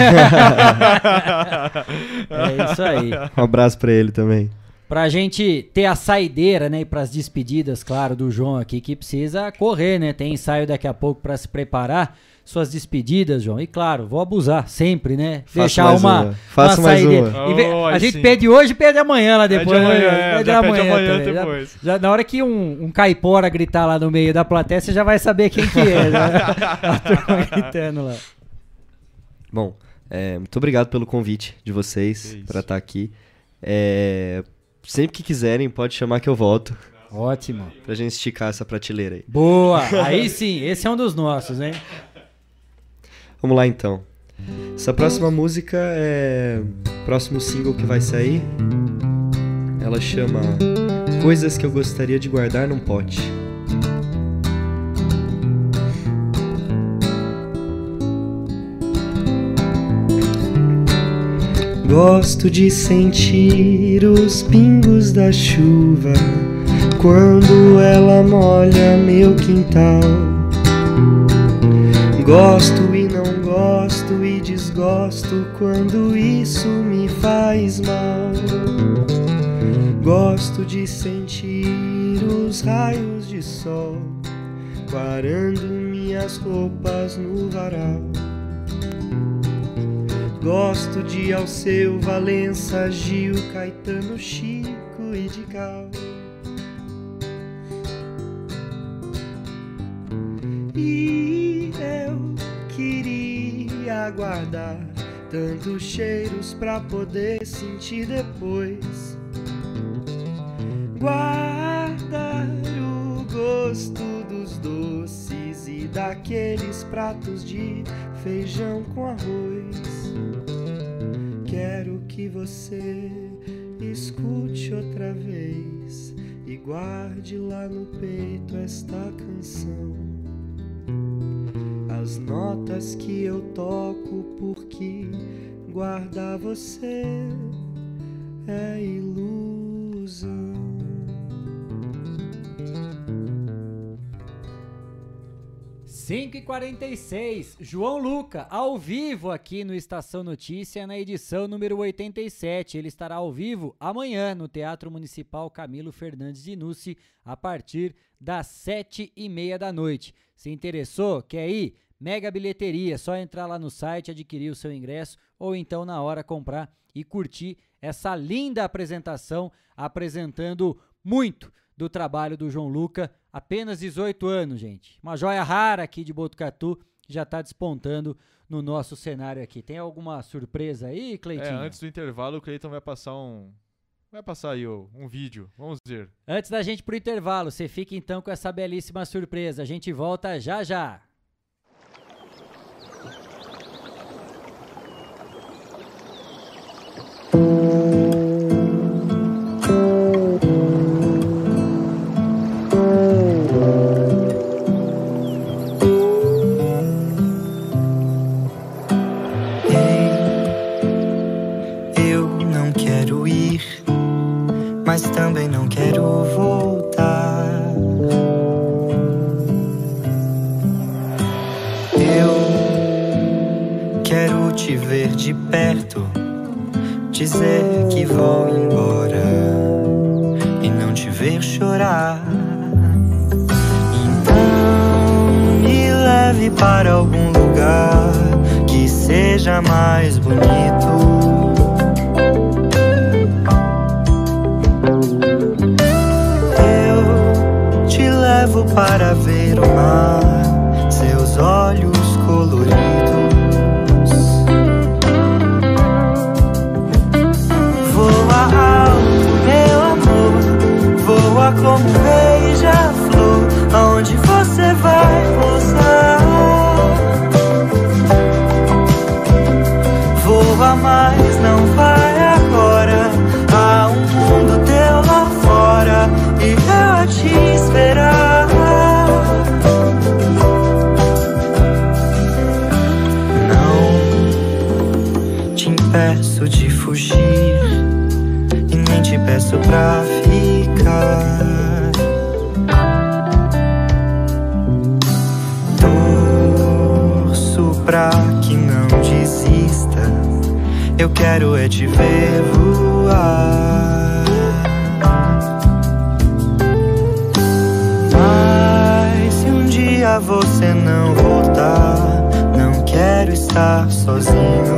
é isso aí. Um abraço para ele também. Pra gente ter a saideira, né, e pras despedidas, claro, do João aqui, que precisa correr, né? Tem ensaio daqui a pouco para se preparar. Suas despedidas, João. E claro, vou abusar sempre, né? Faço Deixar mais uma, uma. Faço uma mais saída. uma. E Oh, a gente sim. pede hoje e pede amanhã lá Pede depois. amanhã, né? é, Pede já pede amanhã também. Já- depois. Já, na hora que um, um caipora gritar lá no meio da plateia, você já vai saber quem que é. né? [laughs] a turma gritando lá. Bom, é, muito obrigado pelo convite de vocês para estar aqui. É, sempre que quiserem, pode chamar que eu volto. Ótimo. Pra gente esticar essa prateleira aí. Boa. Aí sim, esse é um dos nossos, hein? Vamos lá então. Essa próxima música é próximo single que vai sair. Ela chama Coisas que eu gostaria de guardar num pote. Gosto de sentir os pingos da chuva quando ela molha meu quintal. Gosto gosto e desgosto quando isso me faz mal. Gosto de sentir os raios de sol quarando minhas roupas no varal. Gosto de Alceu, Valença, Gil, Caetano, Chico e de Cal. E queria guardar tantos cheiros pra poder sentir depois. Guardar o gosto dos doces e daqueles pratos de feijão com arroz. Quero que você escute outra vez e guarde lá no peito esta canção. As notas que eu toco porque guardar você é ilusão. Cinco e 46 João Luca, ao vivo aqui no Estação Notícia, na edição número 87. Ele estará ao vivo amanhã no Teatro Municipal Camilo Fernandes de Nucci, a partir das sete e meia da noite. Se interessou, quer ir? Mega bilheteria, só entrar lá no site, adquirir o seu ingresso ou então na hora comprar e curtir essa linda apresentação apresentando muito do trabalho do João Luca, apenas 18 anos, gente. Uma joia rara aqui de Botucatu, já está despontando no nosso cenário aqui. Tem alguma surpresa aí, É, Cleitinho? antes do intervalo, o Cleiton vai passar um. Vai passar aí um vídeo. Vamos ver. Antes da gente pro intervalo, você fica então com essa belíssima surpresa. A gente volta já já. De perto, dizer que vou embora e não te ver chorar. Então me leve para algum lugar que seja mais bonito. Eu te levo para ver o mar, como beija-flor, aonde você vai pousar. Eu quero é te ver voar. Mas se um dia você não voltar, estar sozinho.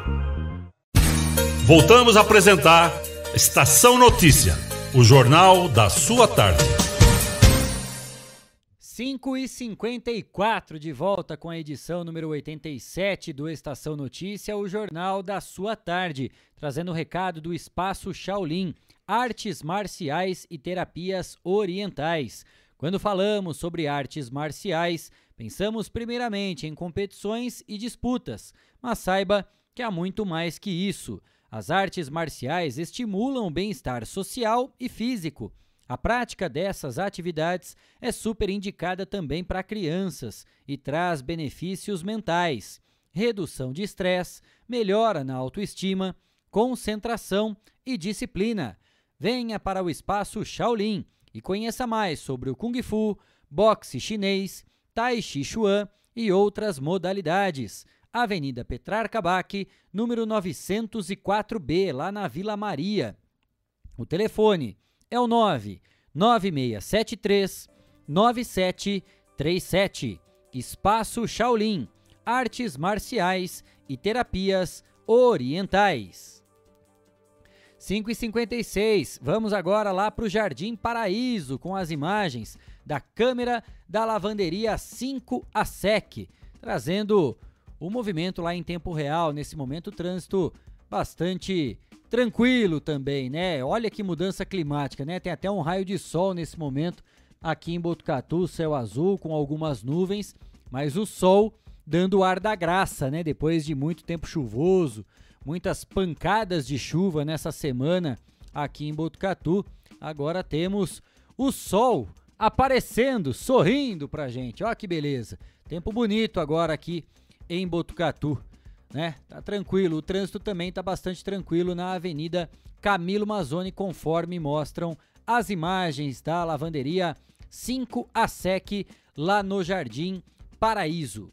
Voltamos a apresentar Estação Notícia, o jornal da sua tarde. 5 e 54 de volta com a edição número 87 do Estação Notícia, o jornal da sua tarde, trazendo o recado do Espaço Shaolin, artes marciais e terapias orientais. Quando falamos sobre artes marciais, pensamos primeiramente em competições e disputas, mas saiba que há muito mais que isso. As artes marciais estimulam o bem-estar social e físico. A prática dessas atividades é super indicada também para crianças e traz benefícios mentais, redução de estresse, melhora na autoestima, concentração e disciplina. Venha para o espaço Shaolin e conheça mais sobre o Kung Fu, boxe chinês, Tai Chi Chuan e outras modalidades. Avenida Petrarca Bac, número 904B, lá na Vila Maria. O telefone é o 9 9673 9737. Espaço Shaolin, artes marciais e terapias orientais. 5 e 56 vamos agora lá para o Jardim Paraíso com as imagens da câmera da lavanderia 5 a SEC, trazendo o movimento lá em tempo real. Nesse momento, o trânsito bastante tranquilo também, né? Olha que mudança climática, né? Tem até um raio de sol nesse momento aqui em Botucatu, céu azul com algumas nuvens, mas o sol dando ar da graça, né? Depois de muito tempo chuvoso, muitas pancadas de chuva nessa semana aqui em Botucatu, agora temos o sol aparecendo, sorrindo pra gente. Olha que beleza. Tempo bonito agora aqui em Botucatu, né? Tá tranquilo. O trânsito também tá bastante tranquilo na Avenida Camilo Mazzoni, conforme mostram as imagens da lavanderia 5 a SEC lá no Jardim Paraíso.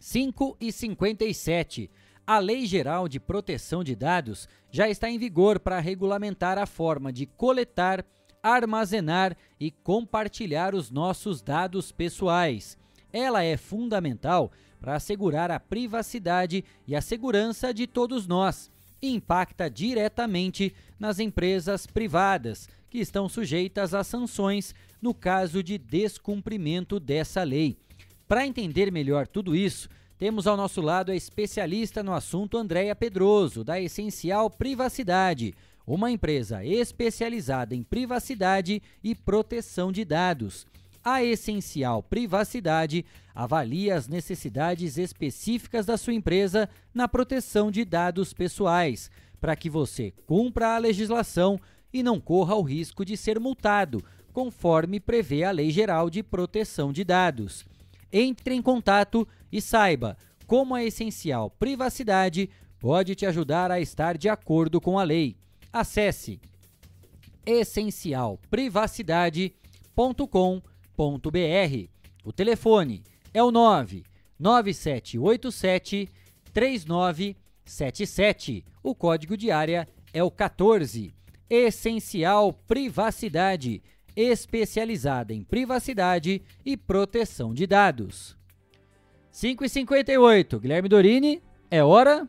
5 e 57. A Lei Geral de Proteção de Dados já está em vigor para regulamentar a forma de coletar, armazenar e compartilhar os nossos dados pessoais. Ela é fundamental para assegurar a privacidade e a segurança de todos nós e impacta diretamente nas empresas privadas, que estão sujeitas a sanções no caso de descumprimento dessa lei. Para entender melhor tudo isso, temos ao nosso lado a especialista no assunto Andréia Pedroso, da Essencial Privacidade, uma empresa especializada em privacidade e proteção de dados. A Essencial Privacidade avalia as necessidades específicas da sua empresa na proteção de dados pessoais, para que você cumpra a legislação e não corra o risco de ser multado, conforme prevê a Lei Geral de Proteção de Dados. Entre em contato e saiba como a Essencial Privacidade pode te ajudar a estar de acordo com a lei. Acesse essencialprivacidade.com.br o telefone é o 99787 3977. O código de área é o 14. Essencial Privacidade, especializada em privacidade e proteção de dados. 5 e 58 Guilherme Dorini, é hora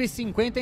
Cinco e cinquenta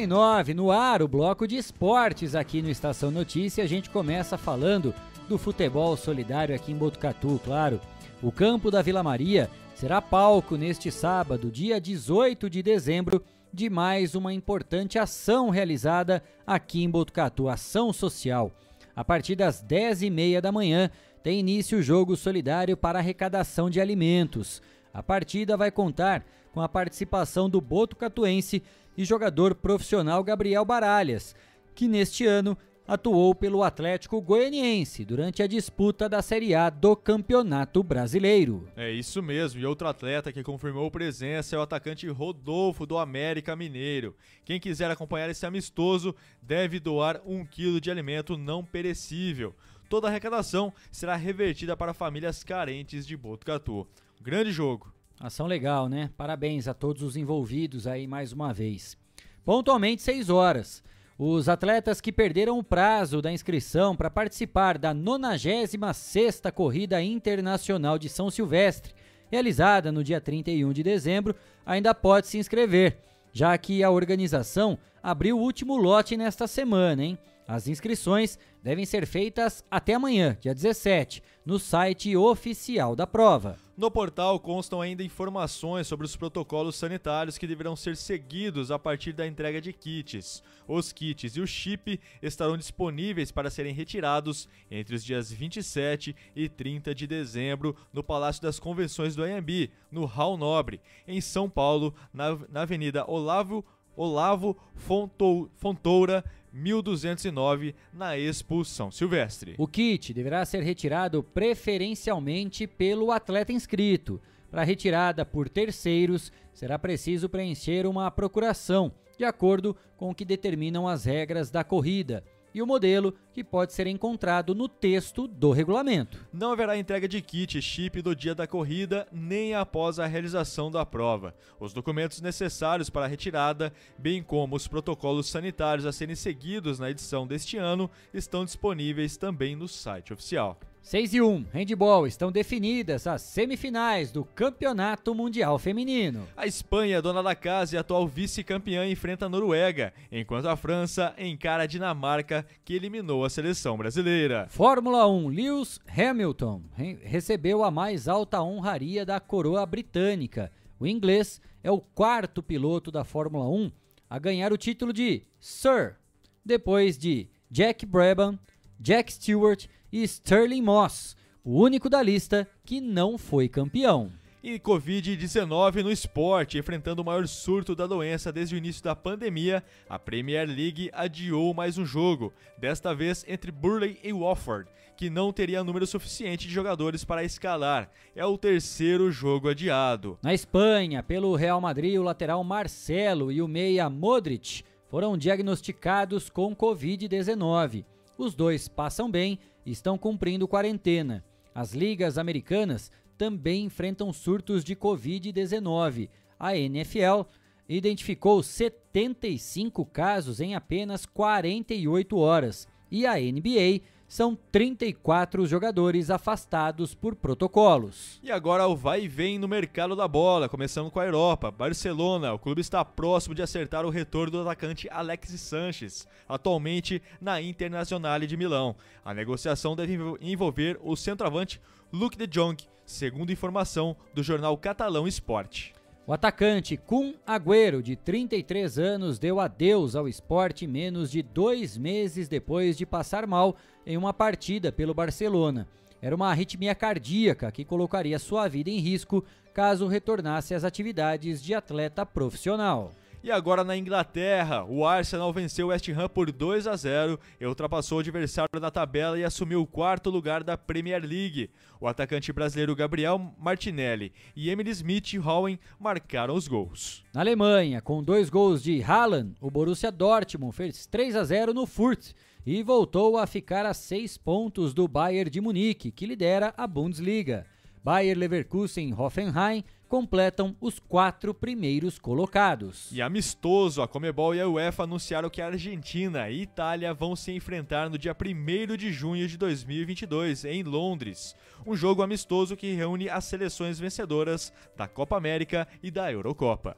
no ar, o bloco de esportes aqui no Estação Notícia. A gente começa falando do futebol solidário aqui em Botucatu, claro. O campo da Vila Maria será palco neste sábado, dia 18 de dezembro, de mais uma importante ação realizada aqui em Botucatu, ação social. A partir das 10h30 da manhã, tem início o jogo solidário para arrecadação de alimentos. A partida vai contar com a participação do botucatuense e jogador profissional Gabriel Baralhas, que neste ano atuou pelo Atlético Goianiense durante a disputa da Série A do Campeonato Brasileiro. É isso mesmo, e outro atleta que confirmou presença é o atacante Rodolfo do América Mineiro. Quem quiser acompanhar esse amistoso deve doar um quilo de alimento não perecível. Toda a arrecadação será revertida para famílias carentes de Botucatu. Grande jogo. Ação legal, né? Parabéns a todos os envolvidos aí mais uma vez. Pontualmente 6 horas. Os atletas que perderam o prazo da inscrição para participar da 96ª Corrida Internacional de São Silvestre, realizada no dia 31 de dezembro, ainda pode se inscrever, já que a organização abriu o último lote nesta semana, hein? As inscrições devem ser feitas até amanhã, dia 17, no site oficial da prova. No portal constam ainda informações sobre os protocolos sanitários que deverão ser seguidos a partir da entrega de kits. Os kits e o chip estarão disponíveis para serem retirados entre os dias 27 e 30 de dezembro no Palácio das Convenções do Anhembi, no Hall Nobre, em São Paulo, na, Avenida Olavo, Olavo Fontou, Fontoura 1209 na Expo São Silvestre. O kit deverá ser retirado preferencialmente pelo atleta inscrito. Para retirada por terceiros, será preciso preencher uma procuração, de acordo com o que determinam as regras da corrida e o modelo que pode ser encontrado no texto do regulamento. Não haverá entrega de kit chip do dia da corrida nem após a realização da prova. Os documentos necessários para a retirada, bem como os protocolos sanitários a serem seguidos na edição deste ano, estão disponíveis também no site oficial. 6 e 1, handball, estão definidas as semifinais do Campeonato Mundial Feminino. A Espanha, dona da casa e atual vice-campeã, enfrenta a Noruega, enquanto a França encara a Dinamarca, que eliminou a seleção brasileira. Fórmula 1, Lewis Hamilton recebeu a mais alta honraria da coroa britânica. O inglês é o quarto piloto da Fórmula 1 a ganhar o título de Sir, depois de Jack Brabham, Jack Stewart e Sterling Moss, o único da lista que não foi campeão. E Covid-19 no esporte, enfrentando o maior surto da doença desde o início da pandemia, a Premier League adiou mais um jogo, desta vez entre Burley e Watford, que não teria número suficiente de jogadores para escalar. É o terceiro jogo adiado. Na Espanha, pelo Real Madrid, o lateral Marcelo e o meia Modric foram diagnosticados com Covid-19. Os dois passam bem estão cumprindo quarentena. As ligas americanas também enfrentam surtos de Covid-19. A NFL identificou 75 casos em apenas 48 horas e a NBA são 34 jogadores afastados por protocolos. E agora o vai e vem no mercado da bola, começando com a Europa. Barcelona, o clube está próximo de acertar o retorno do atacante Alexis Sanches, atualmente na Internazionale de Milão. A negociação deve envolver o centroavante Luke de Jong, segundo informação do jornal catalão Esporte. O atacante Kun Agüero, de 33 anos, deu adeus ao esporte menos de dois meses depois de passar mal em uma partida pelo Barcelona. Era uma arritmia cardíaca que colocaria sua vida em risco caso retornasse às atividades de atleta profissional. E agora na Inglaterra, o Arsenal venceu o West Ham por 2 a 0 e ultrapassou o adversário na tabela e assumiu o quarto lugar da Premier League. O atacante brasileiro Gabriel Martinelli e Emily Smith Howen marcaram os gols. Na Alemanha, com dois gols de Haaland, o Borussia Dortmund fez 3 a 0 no Furt e voltou a ficar a seis pontos do Bayern de Munique, que lidera a Bundesliga. Bayer Leverkusen Hoffenheim completam os quatro primeiros colocados. E amistoso, a Comebol e a UEFA anunciaram que a Argentina e Itália vão se enfrentar no dia 1 de junho de 2022, em Londres. Um jogo amistoso que reúne as seleções vencedoras da Copa América e da Eurocopa.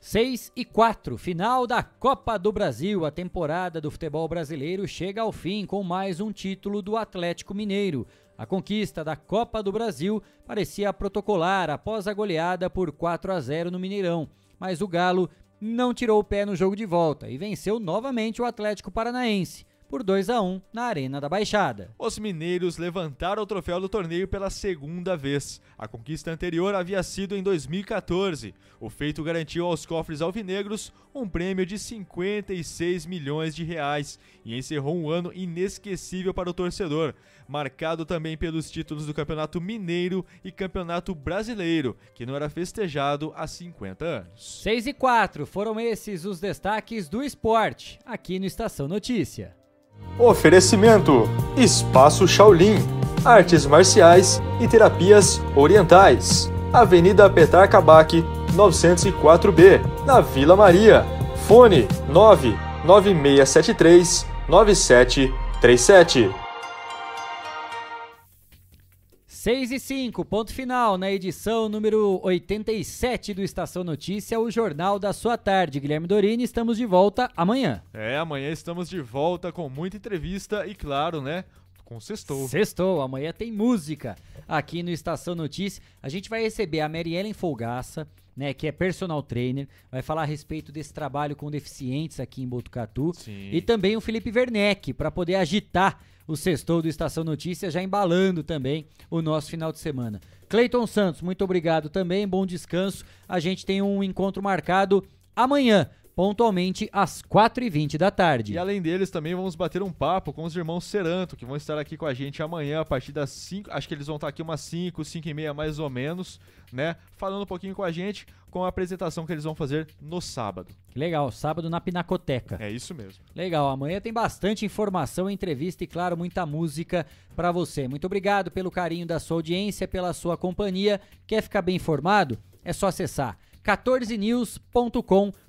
6 e 4, final da Copa do Brasil. A temporada do futebol brasileiro chega ao fim com mais um título do Atlético Mineiro. A conquista da Copa do Brasil parecia protocolar após a goleada por 4 a 0 no Mineirão, mas o Galo não tirou o pé no jogo de volta e venceu novamente o Atlético Paranaense por 2 a 1 na Arena da Baixada. Os mineiros levantaram o troféu do torneio pela segunda vez. A conquista anterior havia sido em 2014. O feito garantiu aos cofres alvinegros um prêmio de 56 milhões de reais e encerrou um ano inesquecível para o torcedor, marcado também pelos títulos do Campeonato Mineiro e Campeonato Brasileiro, que não era festejado há 50 anos. 6 e 4 foram esses os destaques do esporte aqui no Estação Notícia. Oferecimento: Espaço Shaolin, Artes Marciais e Terapias Orientais. Avenida Petar Kabak, 904B, na Vila Maria. Fone 99673 9737. 6 e 5, ponto final na edição número 87 do Estação Notícia, o Jornal da Sua Tarde. Guilherme Dorini, estamos de volta amanhã. É, amanhã estamos de volta com muita entrevista e, claro, né, com Sextou. Sextou, amanhã tem música aqui no Estação Notícia. A gente vai receber a Mary Ellen Folgaça, né, que é personal trainer, vai falar a respeito desse trabalho com deficientes aqui em Botucatu. Sim. E também o Felipe Werneck, para poder agitar o sextou do Estação Notícia, já embalando também o nosso final de semana. Cleiton Santos, muito obrigado também, bom descanso. A gente tem um encontro marcado amanhã, pontualmente às 4h20 da tarde. E além deles, também vamos bater um papo com os irmãos Seranto, que vão estar aqui com a gente amanhã a partir das 5. Acho que eles vão estar aqui umas 5, 5 e meia mais ou menos, né? Falando um pouquinho com a gente com a apresentação que eles vão fazer no sábado. Legal, sábado na Pinacoteca. É isso mesmo. Legal, amanhã tem bastante informação, entrevista e, claro, muita música para você. Muito obrigado pelo carinho da sua audiência, pela sua companhia. Quer ficar bem informado? É só acessar 14news.com.br.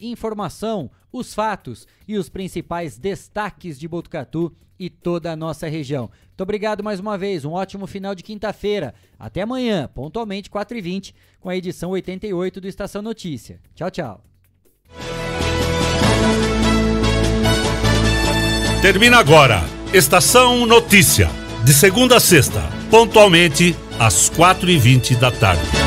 Informação, os fatos e os principais destaques de Botucatu e toda a nossa região. Muito obrigado mais uma vez, um ótimo final de quinta-feira. Até amanhã, pontualmente 4h20, com a edição 88 do Estação Notícia. Tchau, tchau. Termina agora. Estação Notícia. De segunda a sexta, pontualmente às 4h20 da tarde.